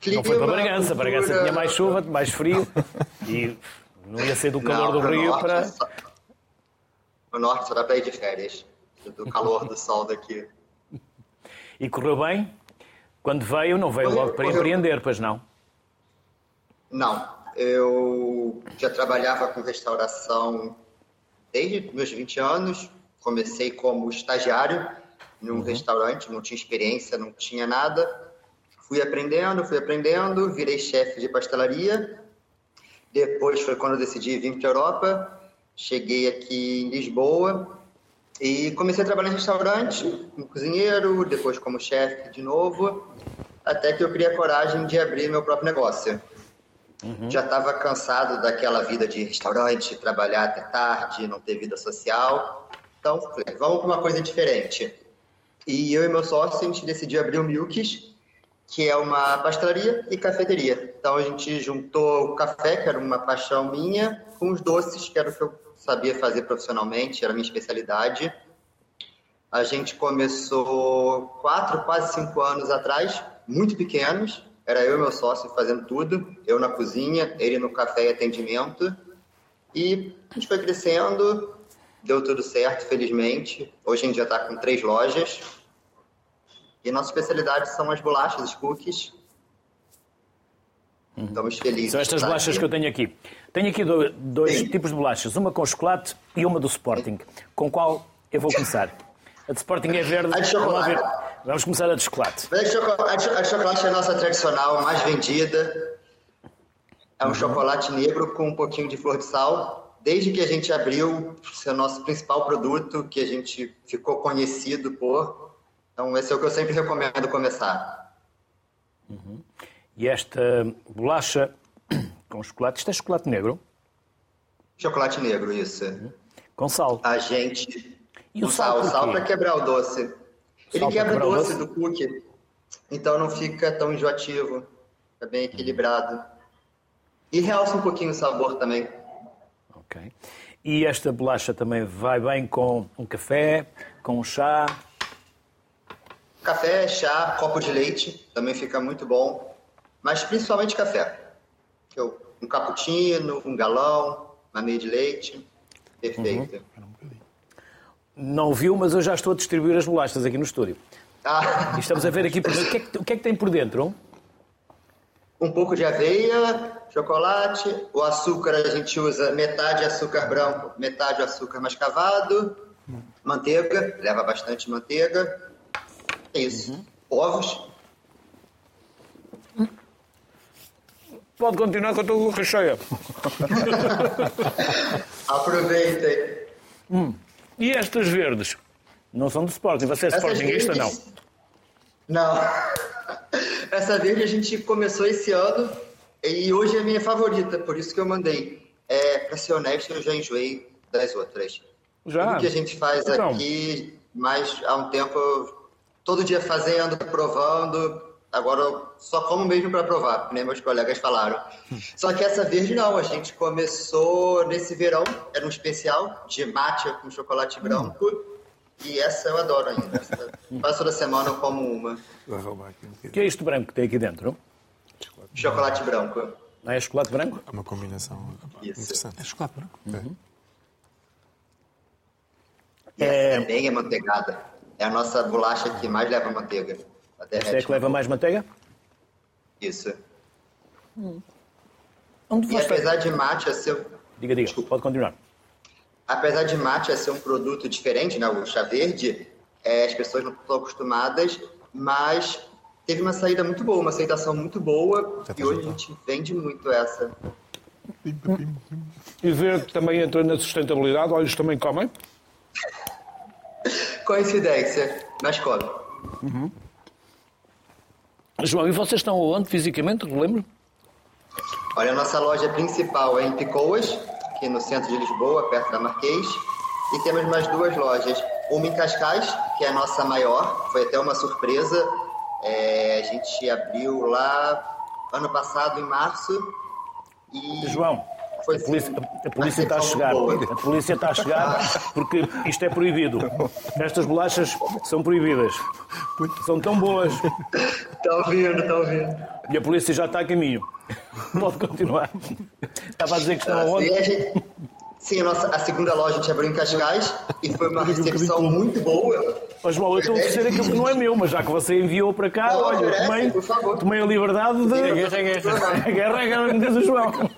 Não foi para Bragança. Bragança tinha mais chuva, mais frio. E não ia ser do calor do Não, Rio norte, para... só- O norte só dá para ir de férias. Do calor do sol daqui. E correu bem? Quando veio, não veio logo para empreender, pois não? Não, eu já trabalhava com restauração desde meus 20 anos. Comecei como estagiário num restaurante, não tinha experiência, não tinha nada. Fui aprendendo, fui aprendendo, virei chefe de pastelaria. Depois foi quando eu decidi vir para a Europa. Cheguei aqui em Lisboa e comecei a trabalhar em restaurante, como cozinheiro, depois como chefe de novo, até que eu criei a coragem de abrir meu próprio negócio. Já estava cansado daquela vida de restaurante, trabalhar até tarde, não ter vida social. Então, falei, vamos para uma coisa diferente. E eu e meu sócio, a gente decidiu abrir o Milks, que é uma pastelaria e cafeteria. Então, a gente juntou o café, que era uma paixão minha, com os doces, que era o que eu sabia fazer profissionalmente, era a minha especialidade. A gente começou quatro, quase cinco anos atrás, muito pequenos. Era eu e meu sócio fazendo tudo, eu na cozinha, ele no café e atendimento. E a gente foi crescendo, deu tudo certo, felizmente. Hoje a gente já está com três lojas. E nossa especialidade são as bolachas, os cookies. Estamos felizes. São estas de bolachas aqui. que eu tenho aqui. Tenho aqui do- dois Sim. tipos de bolachas, uma com chocolate e uma do Sporting. Com qual eu vou começar? A de Sporting é verde. A de Vamos chocolate. Vamos começar a de chocolate. A chocolate, a a chocolate é a nossa tradicional, mais vendida. É um chocolate negro com um pouquinho de flor de sal. Desde que a gente abriu, esse é o nosso principal produto, que a gente ficou conhecido por. Então, esse é o que eu sempre recomendo começar. E esta bolacha com chocolate, isto é chocolate negro, Chocolate negro, isso. com sal. A gente. E o o sal por sal para quebrar o doce. Ele quebra o o doce doce? do cookie. Então não fica tão enjoativo. É bem equilibrado. E realça um pouquinho o sabor também. Ok. E esta bolacha também vai bem com um café, com um chá. Café, chá, copo de leite, também fica muito bom. Mas principalmente café. Eu- Um cappuccino, um galão, uma meia de leite. Perfeito. Não viu, mas eu já estou a distribuir as bolachas aqui no estúdio. Ah, estamos a ver aqui por dentro. O que é que, o que, é que tem por dentro? um pouco de aveia, chocolate. O açúcar a gente usa metade açúcar branco, metade açúcar mascavado. Manteiga, leva bastante manteiga. É isso. Ovos. Pode continuar que eu estou com a boca cheia. Aproveitem. E estas verdes? Não são do Sporting. Você é Sportingista, não? verdes- Não. Essa verde a gente começou esse ano e hoje é a minha favorita, por isso que eu mandei. É, pra ser honesto, eu já enjoei das outras. Já? Tudo que a gente faz Então. aqui, mas há um tempo todo dia fazendo, provando. Agora eu só como mesmo para provar, nem meus colegas falaram. Só que essa verde não, a gente começou nesse verão, era um especial de matcha com chocolate branco. E essa eu adoro ainda. Quase toda semana eu como uma. Um O que é isto branco que tem aqui dentro? Chocolate branco. Não é chocolate branco? É uma combinação Isso. interessante. É chocolate branco. E essa é bem amanteigada. É a nossa bolacha que mais leva manteiga. Isto é que leva mais manteiga? Isso. Onde E apesar de matcha ser, Diga, diga, pode continuar. apesar de matcha ser um produto diferente, né, o chá verde, é, as pessoas não estão acostumadas, mas teve uma saída muito boa, uma aceitação muito boa, tá e hoje a gente vende muito essa. E ver que também entra na sustentabilidade, olhos também comem. Coincidência, mas come. João, e vocês estão onde fisicamente? Relembro? Olha, a nossa loja principal é em Picoas, aqui no centro de Lisboa, perto da Marquês. E temos mais duas lojas. Uma em Cascais, que é a nossa maior, foi até uma surpresa. É, a gente abriu lá ano passado, em março. E João, Foi a polícia, sim. a polícia está a chegar. A polícia está a chegar porque isto é proibido. Estas bolachas são proibidas. São tão boas. Estão vindo, estão vindo. E a polícia já está a caminho. Pode continuar. Estava a dizer que estão aonde? a gente- Sim, a, nossa, a segunda loja a gente abriu em Cascais e foi uma recepção muito boa. Mas, João, eu estou a oferecer aquilo que não é meu, mas já que você enviou para cá, Não, olha, eu oferece, tomei, tomei a liberdade de. A guerra é guerra. A guerra é guerra, diz o João.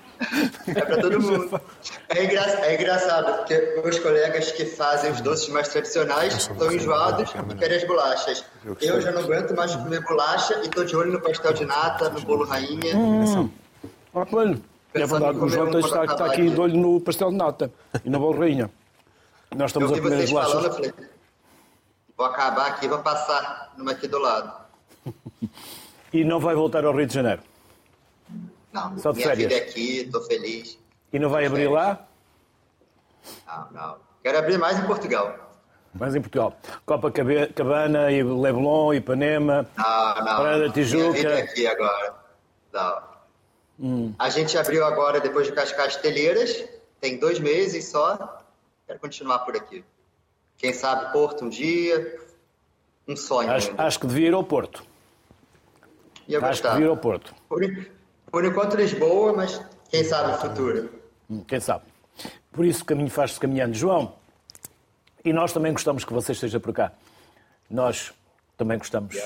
É para todo mundo. É, engra- é engraçado, porque meus colegas que fazem os doces mais tradicionais estão enjoados e querem as bolachas. Eu já não aguento mais comer bolacha e estou de olho no pastel de nata, no bolo rainha. Ah, olha, é Pensando verdade, o João um está, está aqui de olho no pastel de nata e na bolrinha. Nós Eu estamos a vi comer as vocês falando, eu bolachas. falei, vou acabar aqui e vou passar numa aqui do lado. E não vai voltar ao Rio de Janeiro. Não, Só de minha férias. vida é aqui, estou feliz. E não vai abrir lá, Não, não. Quero abrir mais em Portugal. mas em Portugal. Copacabana, e Leblon, Ipanema. Não, não. Praia da Tijuca. Minha vida é aqui agora. Não. A gente abriu agora, depois de Cascais Telheiras, tem dois meses só. Quero continuar por aqui. Quem sabe Porto um dia. Um sonho. Acho, acho que devia ir ao Porto. Ia Acho que gostar. devia ir ao Porto. Por, por enquanto Lisboa, mas quem sabe o futuro. Hum, Quem sabe? Por isso o caminho faz-se caminhando. João, e nós também gostamos que você esteja por cá. Nós também gostamos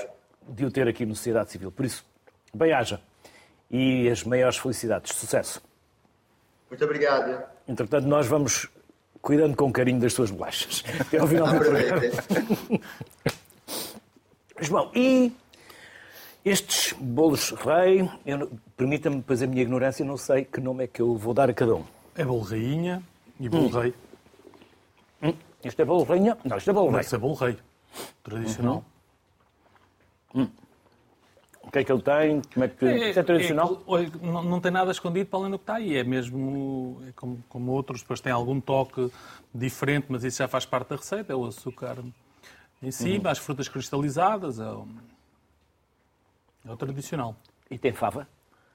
de o ter aqui no Sociedade Civil. Por isso, bem-haja. E as maiores felicidades. Sucesso. Muito obrigado. Entretanto, nós vamos cuidando com carinho das suas bolachas. Até ao final do programa. João, e estes bolos rei, permita-me, pois a minha ignorância, não sei que nome é que eu vou dar a cada um. É bolo rainha e bolo rei. Isto é bolo rainha? Não, isto é bolo rei. Esse é bolo rei. Tradicional. O que é que ele tem? Como é que... Isto é tradicional? é- não, não tem nada escondido para além do que está aí. É mesmo é como, como outros, depois tem algum toque diferente, mas isso já faz parte da receita. É o açúcar em cima, as frutas cristalizadas. É o, é o tradicional. E tem fava?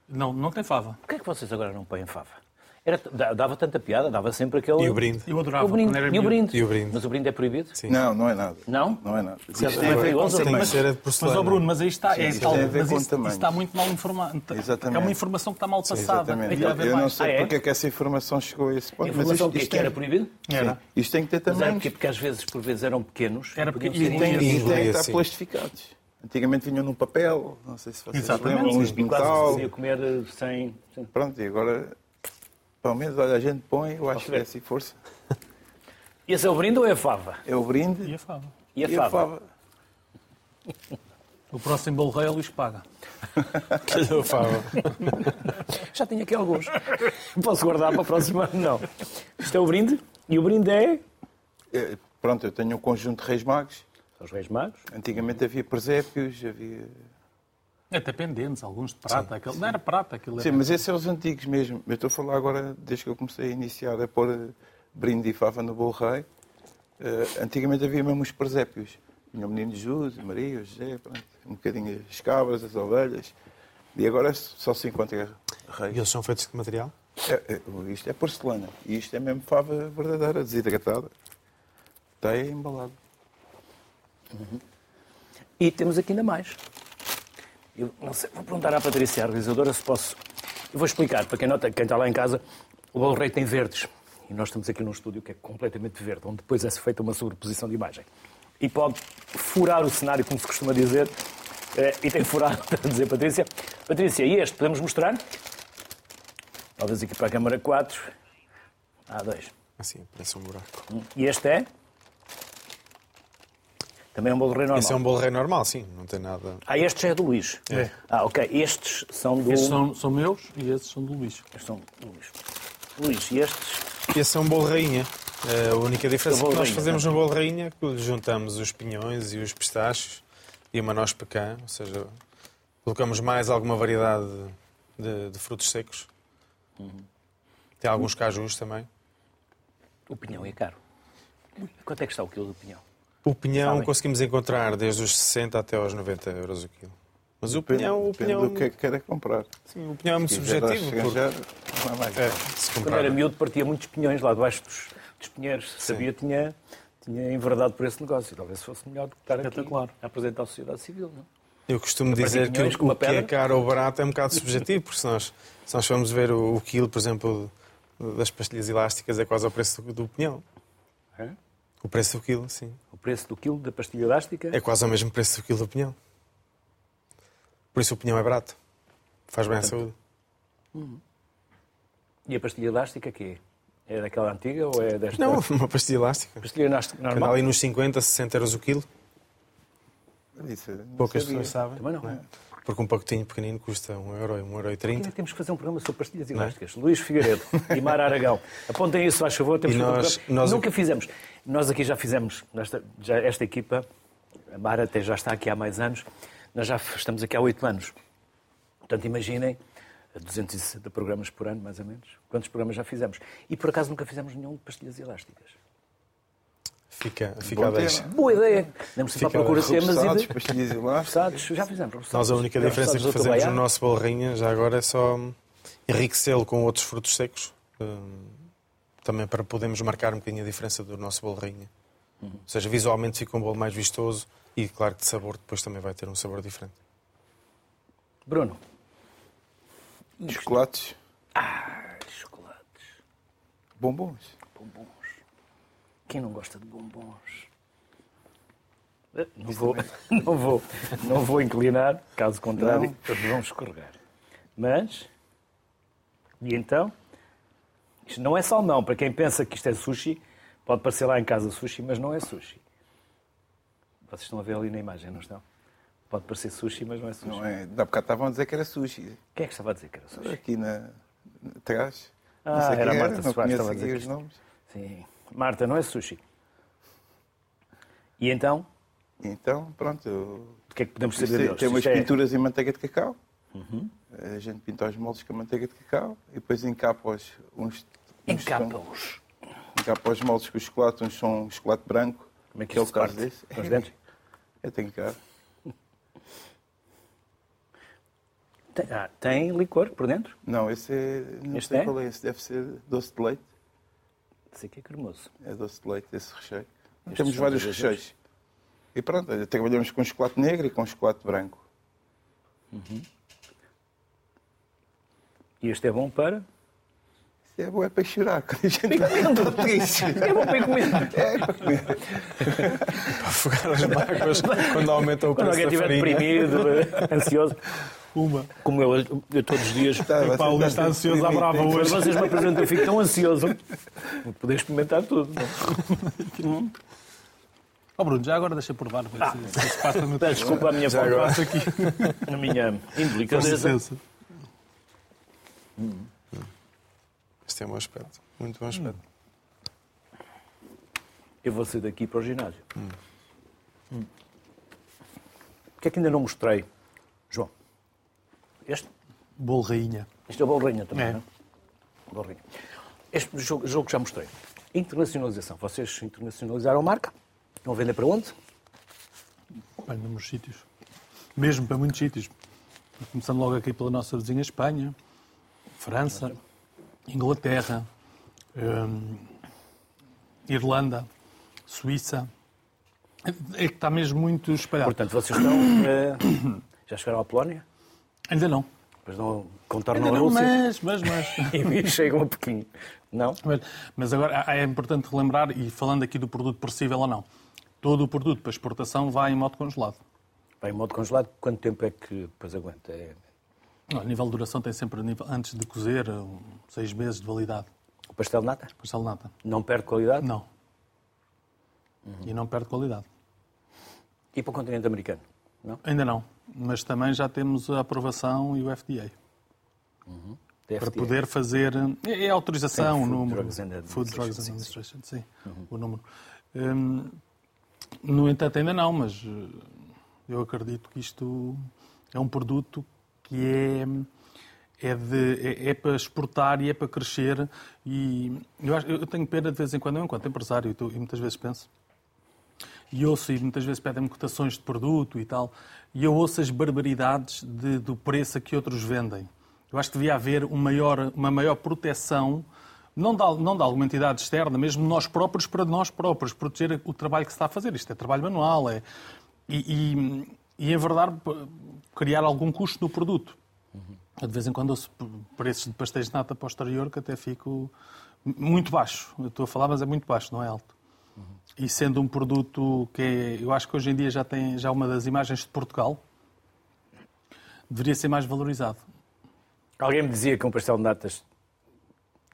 Não, não tem fava. Porquê é que vocês agora não põem fava? Era, dava tanta piada, dava sempre aquele... E o brinde. Eu adorava. O brinde. era E o brinde. E o brinde. Mas o brinde é proibido? Sim. Não, não é nada. Não? Não é nada. Isto Não é perigoso Tem também? que ser Mas, ó Bruno, mas aí está, é, isto tal, tem a ver mas isso, isso está muito mal informado. Exatamente. É uma informação que está mal passada. Exatamente. Tem que haver Eu não sei Ah, é? porque é que essa informação chegou a esse ponto. A informação isto, que, isto que era tem, proibido? Era. isto tem que ter Mas era tamanhos. porque, porque às vezes, por vezes, eram pequenos. Era porque- E e estar assim. plastificados. Antigamente vinham num papel, não sei se vocês Exatamente, lembram, uns de Quase metal. se podia comer eh, sem... Pronto, e agora, pelo menos, olha, a gente põe, eu acho que é assim força. E esse é o brinde ou é a fava? É o brinde E a fava. E a e fava? O próximo bolo rei é o Luís Paga. Calhou fava. Já tenho aqui alguns. Posso guardar para a próxima? Não. Isto é o brinde. E o brinde é... É, Pronto, eu tenho um conjunto de reis magos. São os reis magos. Antigamente havia presépios, havia... Até pendentes, alguns de prata. Aquele, não era prata, aquilo era. Sim, mas esses são os antigos mesmo. Eu estou a falar agora, desde que eu comecei a iniciar a pôr eh, brinde e fava no bolo rei. eh, antigamente havia mesmo os presépios. Tinha o menino Jesus, Maria, o José, pronto, um bocadinho as cabras, as ovelhas. E agora só se encontra E reis. eles são feitos de que material? É, é, isto é porcelana. E isto é mesmo fava verdadeira, desidratada. Está aí embalado. E temos aqui ainda mais. Eu não sei, vou perguntar à Patrícia, a realizadora, se posso. Eu vou explicar, para quem, nota, quem está lá em casa, o Bolo Rei tem verdes. E nós estamos aqui num estúdio que é completamente verde, onde depois é feita uma sobreposição de imagem. E pode furar o cenário, como se costuma dizer. eh, E tem furado, a dizer Patrícia. Patrícia, e este podemos mostrar? Talvez aqui para a câmara 4. Há dois. Assim, parece um buraco. E este é? Também é um bolo rei normal. Esse é um bolo rei normal, sim, não tem nada. Ah, este já é do Luís. É. Ah, ok. Estes são do. Estes são, são meus e esses são do Luís. Estes são do Luís. Luís, e estes? Esse é um bolo rainha. A única diferença É o bolo que nós rainha, fazemos no bolo rainha é que juntamos os pinhões e os pistachos e a manós pecan, ou seja, colocamos mais alguma variedade de, de frutos secos. Tem alguns cajus também. O pinhão é caro. Quanto é que está o quilo do pinhão? O pinhão Sabem. conseguimos encontrar desde os 60 até aos 90 euros o quilo. Mas o Depende, pinhão, o depende pinhão, do que é que queira comprar. sim, o pinhão é muito Se subjetivo. porque- não é mais é, Quando era miúdo, partia muitos pinhões lá debaixo dos, dos pinheiros. Sabia, tinha, tinha enverdado por esse negócio. Talvez fosse melhor do que estar aqui Espetacular. a apresentar a sociedade civil. Não? Eu costumo dizer que o, uma o que é caro ou barato é um bocado subjetivo, porque se nós, se nós formos ver o, o quilo, por exemplo, das pastilhas elásticas, é quase ao preço do, do pinhão. É? O preço do quilo, sim. O preço do quilo da pastilha elástica É quase ao mesmo preço do quilo do pinhão. Por isso o pinhão é barato. Faz bem à saúde. e a pastilha elástica que é? É daquela antiga ou é desta? Não, uma pastilha elástica. Pastilha elástica Que anda normal? ali nos 50, 60 euros o quilo. Isso, não Poucas sabia. pessoas sabem. Também não. Porque um pacotinho pequenino custa 1 euro e 1 euro e 30. Ainda temos que fazer um programa sobre pastilhas é? elásticas. Luís Figueiredo e Mara Aragão. Apontem isso, faz favor. Temos E fazer um nós- nós- Nunca fizemos. Nós aqui já fizemos, nesta, já, esta equipa, a Mara até já está aqui há mais anos, nós já estamos aqui há oito anos. Portanto, imaginem, 260 programas por ano, mais ou menos. Quantos programas já fizemos? E por acaso nunca fizemos nenhum de pastilhas elásticas. Fica, fica a deixa. Boa ideia! Demos sempre à procura de temas e de... pastilhas. Repousados, já fizemos. Nós a única diferença que fazemos no nosso bolo rainha já agora é só enriquecê-lo com outros frutos secos. hum, Também para podermos marcar um bocadinho a diferença do nosso bolo rainha. Uhum. Ou seja, visualmente fica um bolo mais vistoso e, claro, que de sabor depois também vai ter um sabor diferente. Bruno. Chocolates, Ah, chocolates. bombons. Bombons. Quem não gosta de bombons? Eh, Não vou, não vou, não vou inclinar, caso contrário, Não. vão escorregar. Mas, e então? Isto não é salmão. Para quem pensa que isto é sushi, pode parecer lá em casa sushi, mas não é sushi. Vocês estão a ver ali na imagem, não estão? Pode parecer sushi, mas não é sushi. Não é? Da bocado estavam a dizer que era sushi. Quem é que estava a dizer que era sushi? Aqui na, atrás. Ah, era a quem Marta Soares, estava a dizer os que- nomes. Sim. Marta, não é sushi. E então, Então, pronto, eu- o que é que podemos saber tem, deles? tem umas é- pinturas em manteiga de cacau. A gente pinta os moldes com a manteiga de cacau e depois encapa os, uns, Encapa-os. encapa os moldes com o chocolate, uns são chocolate branco. Como é que é o caso parte? desse. Com os dentes? Eu tenho cá. Tem, ah, tem licor por dentro? Não, esse é. Não Este sei é? qual é. Esse deve ser doce de leite. Sei que é cremoso. É doce de leite, esse recheio. Estes Temos vários recheios. E pronto, olha, trabalhamos com chocolate negro e com chocolate branco. E este é bom para? Isso é bom, é para chorar. Quando a gente está triste. É bom para comer. É para comer. Para afogar as mágoas quando aumenta o Quando preço alguém da estiver deprimido, ansioso, Uma. como eu, eu todos os dias. Tá, Epá, o Luís está ansioso à brava hoje. vocês me apresentam, eu fico tão ansioso. Vou poder experimentar tudo. não? Ó Bruno, já agora deixa provar. ver se- se passa no desculpa a minha. Passa aqui. a minha Com indelicadeza. licença. Este tem um bom aspecto. Muito bom aspecto. Eu vou sair daqui para o ginásio. Hum. O que é que ainda não mostrei? Este? Bolo rainha. Este é o Bolrinha também, É. não é? Bolrinha. Este jogo, jogo que já mostrei. Internacionalização. Vocês internacionalizaram a marca? Vão vender para onde? Para inúmeros sítios. Mesmo para muitos sítios. Começando logo aqui pela nossa vizinha Espanha, França, Inglaterra, hum, Irlanda, Suíça. É que está mesmo muito espalhado. Portanto, vocês estão. eh, já chegaram à Polónia? Ainda não. Depois não contornam Ainda não, Rússia mas, mas, mas. e chegam a Pequim. Não? Mas, mas agora é importante relembrar, e falando aqui do produto perecível ou não, todo o produto para exportação vai em modo congelado. Vai em modo congelado, quanto tempo é que depois aguenta? É... A nível de duração tem sempre, antes de cozer, um, seis meses de validade. O pastel de nata? Pastel de nata. Não perde qualidade? Não. E não perde qualidade. E para o continente americano? Não? Ainda não. Mas também já temos a aprovação e o FDA. Da Para FDA. poder fazer. É, é a autorização, Sim, o Food número. Drugs and Food Drugs Administration, sim. O número. Hum, no entanto, ainda não, mas eh, eu acredito que isto é um produto que é, é, de, é, é para exportar e é para crescer. E eu, acho- eu tenho pena de vez em quando, eu, enquanto empresário, e muitas vezes penso, e ouço, e muitas vezes pedem-me cotações de produto e tal, e eu ouço as barbaridades de- do preço a que outros vendem. Eu acho que devia haver um maior- uma maior proteção, não de, não de alguma entidade externa, mesmo nós próprios, para nós próprios, proteger o trabalho que se está a fazer. Isto é trabalho manual, é, e, e, e, em verdade, p- criar algum custo no produto. Eu, De vez em quando ouço preços de pastéis de nata posterior que até fico muito baixo. Eu estou a falar, mas é muito baixo, não é alto. E sendo um produto que é, eu acho que hoje em dia já tem já uma das imagens de Portugal, deveria ser mais valorizado. Alguém me dizia que um pastel de natas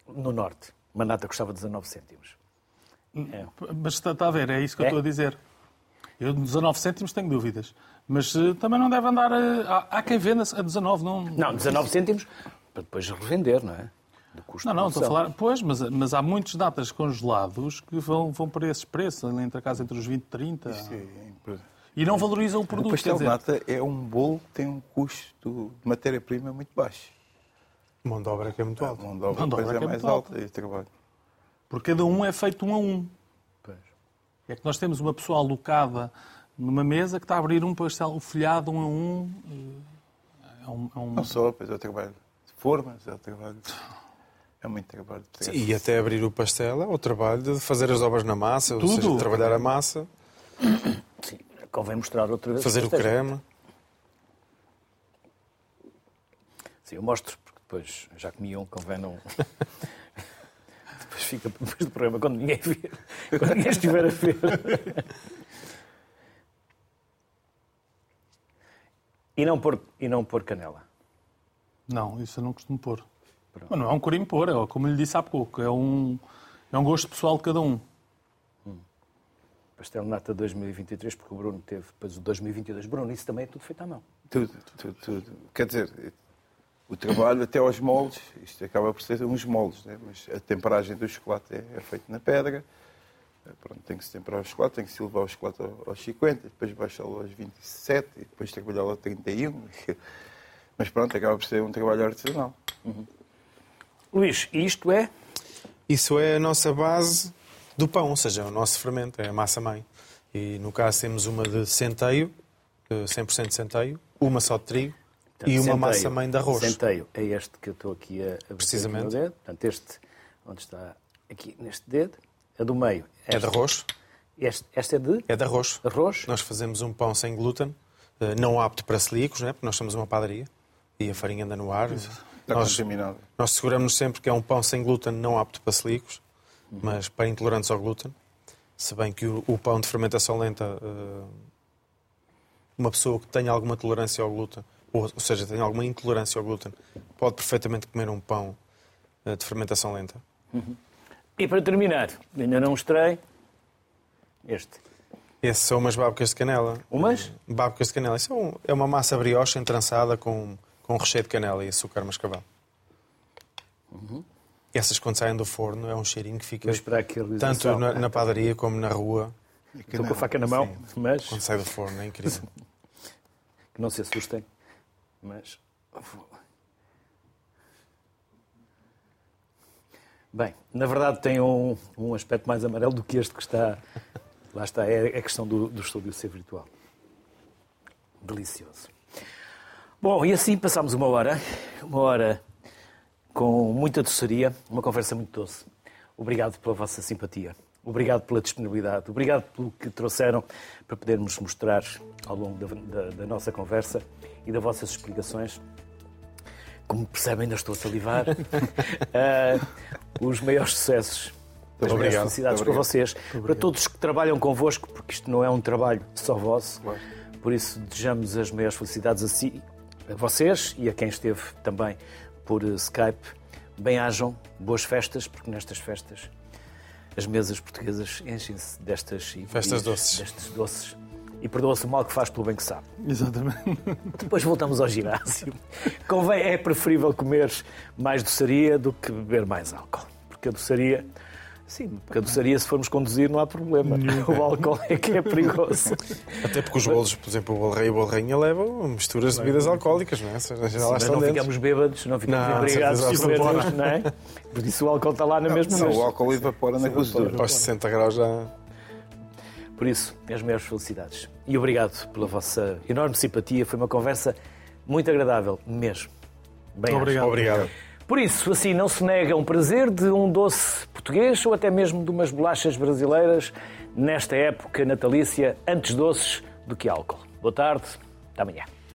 no norte, uma nata custava 19 cêntimos. É. Mas está, está a ver, é isso que eu É? estou a dizer. Eu, 19 cêntimos, tenho dúvidas. Mas eh, também não deve andar. a- há, há quem venda a 19, não. Não, 19 cêntimos para depois revender, não é? Do custo Não, não, estou a falar. Pois, mas, mas há muitos datas congelados que vão, vão para esses preços, ali entre a casa entre os 20 e 30. Isto é. E não valorizam o O produto. pastel quer de dizer, nata é um bolo que tem um custo de matéria-prima muito baixo. Mão de obra que é muito A alto. mão de obra Mão de depois obra é que é mais alta e o trabalho. Porque cada um é feito um a um. Pois. É que nós temos uma pessoa alocada numa mesa que está a abrir um pastel, o folhado um a um. eh, É um, é um- Não só, depois é o trabalho de formas, é o trabalho. É muito trabalho. de Sim, e até abrir o pastel é o trabalho de fazer as obras na massa, ou Tudo. seja, trabalhar a massa, Sim, convém mostrar outra vez. fazer o creme. Sim, eu mostro, porque depois já comi um, convém não. depois fica depois do programa quando ninguém ver, quando ninguém estiver a ver. E não pôr, e não pôr canela. Não, isso eu não costumo pôr. Mas não é um corinho pôr, é como lhe disse há pouco. É um, é um gosto pessoal de cada um. Pastel de nata 2023, porque o Bruno teve depois o 2022. Bruno, isso também é tudo feito à mão. Tudo, tudo, tudo. Quer dizer, o trabalho até aos moldes, isto acaba por ser uns moldes, né? mas a temperagem do chocolate é, é feita na pedra. Eh, Pronto, tem que se temperar o chocolate, tem que se levar o chocolate ao- aos 50, depois baixá-lo aos 27 e depois trabalhá-lo a 31. Mas pronto, acaba por ser um trabalho artesanal. Luís, isto é Isso é a nossa base do pão, ou seja, é o nosso fermento, é a massa-mãe. E no caso temos uma de centeio, eh, 100% de centeio, uma só de trigo portanto, e uma centeio. massa-mãe de arroz. Centeio é este que eu estou aqui a, Precisamente. aqui no dedo. Portanto, este, onde está aqui neste dedo, a do meio. É de esta. arroz. Este, este é de É de arroz. arroz. Nós fazemos um pão sem glúten, eh, não apto para celíacos, né? porque nós somos uma padaria e a farinha anda no ar. Está Nós, contaminado. nós seguramos sempre que é um pão sem glúten não apto para celíacos, mas para intolerantes ao glúten. Se bem que o, o pão de fermentação lenta, eh, uma pessoa que tenha alguma tolerância ao glúten, ou, ou seja, tenha alguma intolerância ao glúten, pode perfeitamente comer um pão eh, de fermentação lenta. E para terminar, ainda não mostrei este. Esses são umas babocas de canela. Umas? Babocas de canela. Isso é, um- é uma massa brioche entrançada com, com recheio de canela e açúcar mascavado. Essas, quando saem do forno, é um cheirinho que fica tanto realização. na, na padaria como na rua, Estou com a faca na mão, mas quando sai do forno. É incrível. que não se assustem. Mas vou- Bem, na verdade tem um, um aspecto mais amarelo do que este que está. Lá está, é a questão do, do estúdio ser virtual. Delicioso. Bom, e assim passámos uma hora, uma hora com muita doçaria, uma conversa muito doce. Obrigado pela vossa simpatia. Obrigado pela disponibilidade. Obrigado pelo que trouxeram para podermos mostrar ao longo da, da, da nossa conversa e das vossas explicações. Como percebem, ainda estou a salivar. uh, os maiores sucessos. As maiores felicidades para vocês, para todos os que trabalham convosco, porque isto não é um trabalho só vosso. Por isso, desejamos as maiores felicidades a si, a vocês e a quem esteve também por Skype. Bem-ajam, boas festas, porque nestas festas as mesas portuguesas enchem-se destas festas doces. destes doces. E perdoa-se o mal que faz pelo bem que sabe. Exatamente. Depois voltamos ao ginásio. Convém, é preferível comer mais doçaria do que beber mais álcool. Porque a doçaria Sim, porque a doçaria, se formos conduzir, não há problema. O álcool é que é perigoso. Até porque os bolos, por exemplo, o bolo rei e o bolo rainha levam misturas de bebidas alcoólicas, não é? Sim, mas não ficamos bêbados, não ficamos não, embriagados comer, não é? Por isso o álcool está lá na mesma Não, o álcool evapora na gordura. Após 60 graus já... Por isso, as maiores felicidades. E obrigado pela vossa enorme simpatia. Foi uma conversa muito agradável, mesmo. Bem obrigado. obrigado. Por isso, assim, não se nega um prazer de um doce português ou até mesmo de umas bolachas brasileiras nesta época natalícia, antes doces do que álcool. Boa tarde, até amanhã.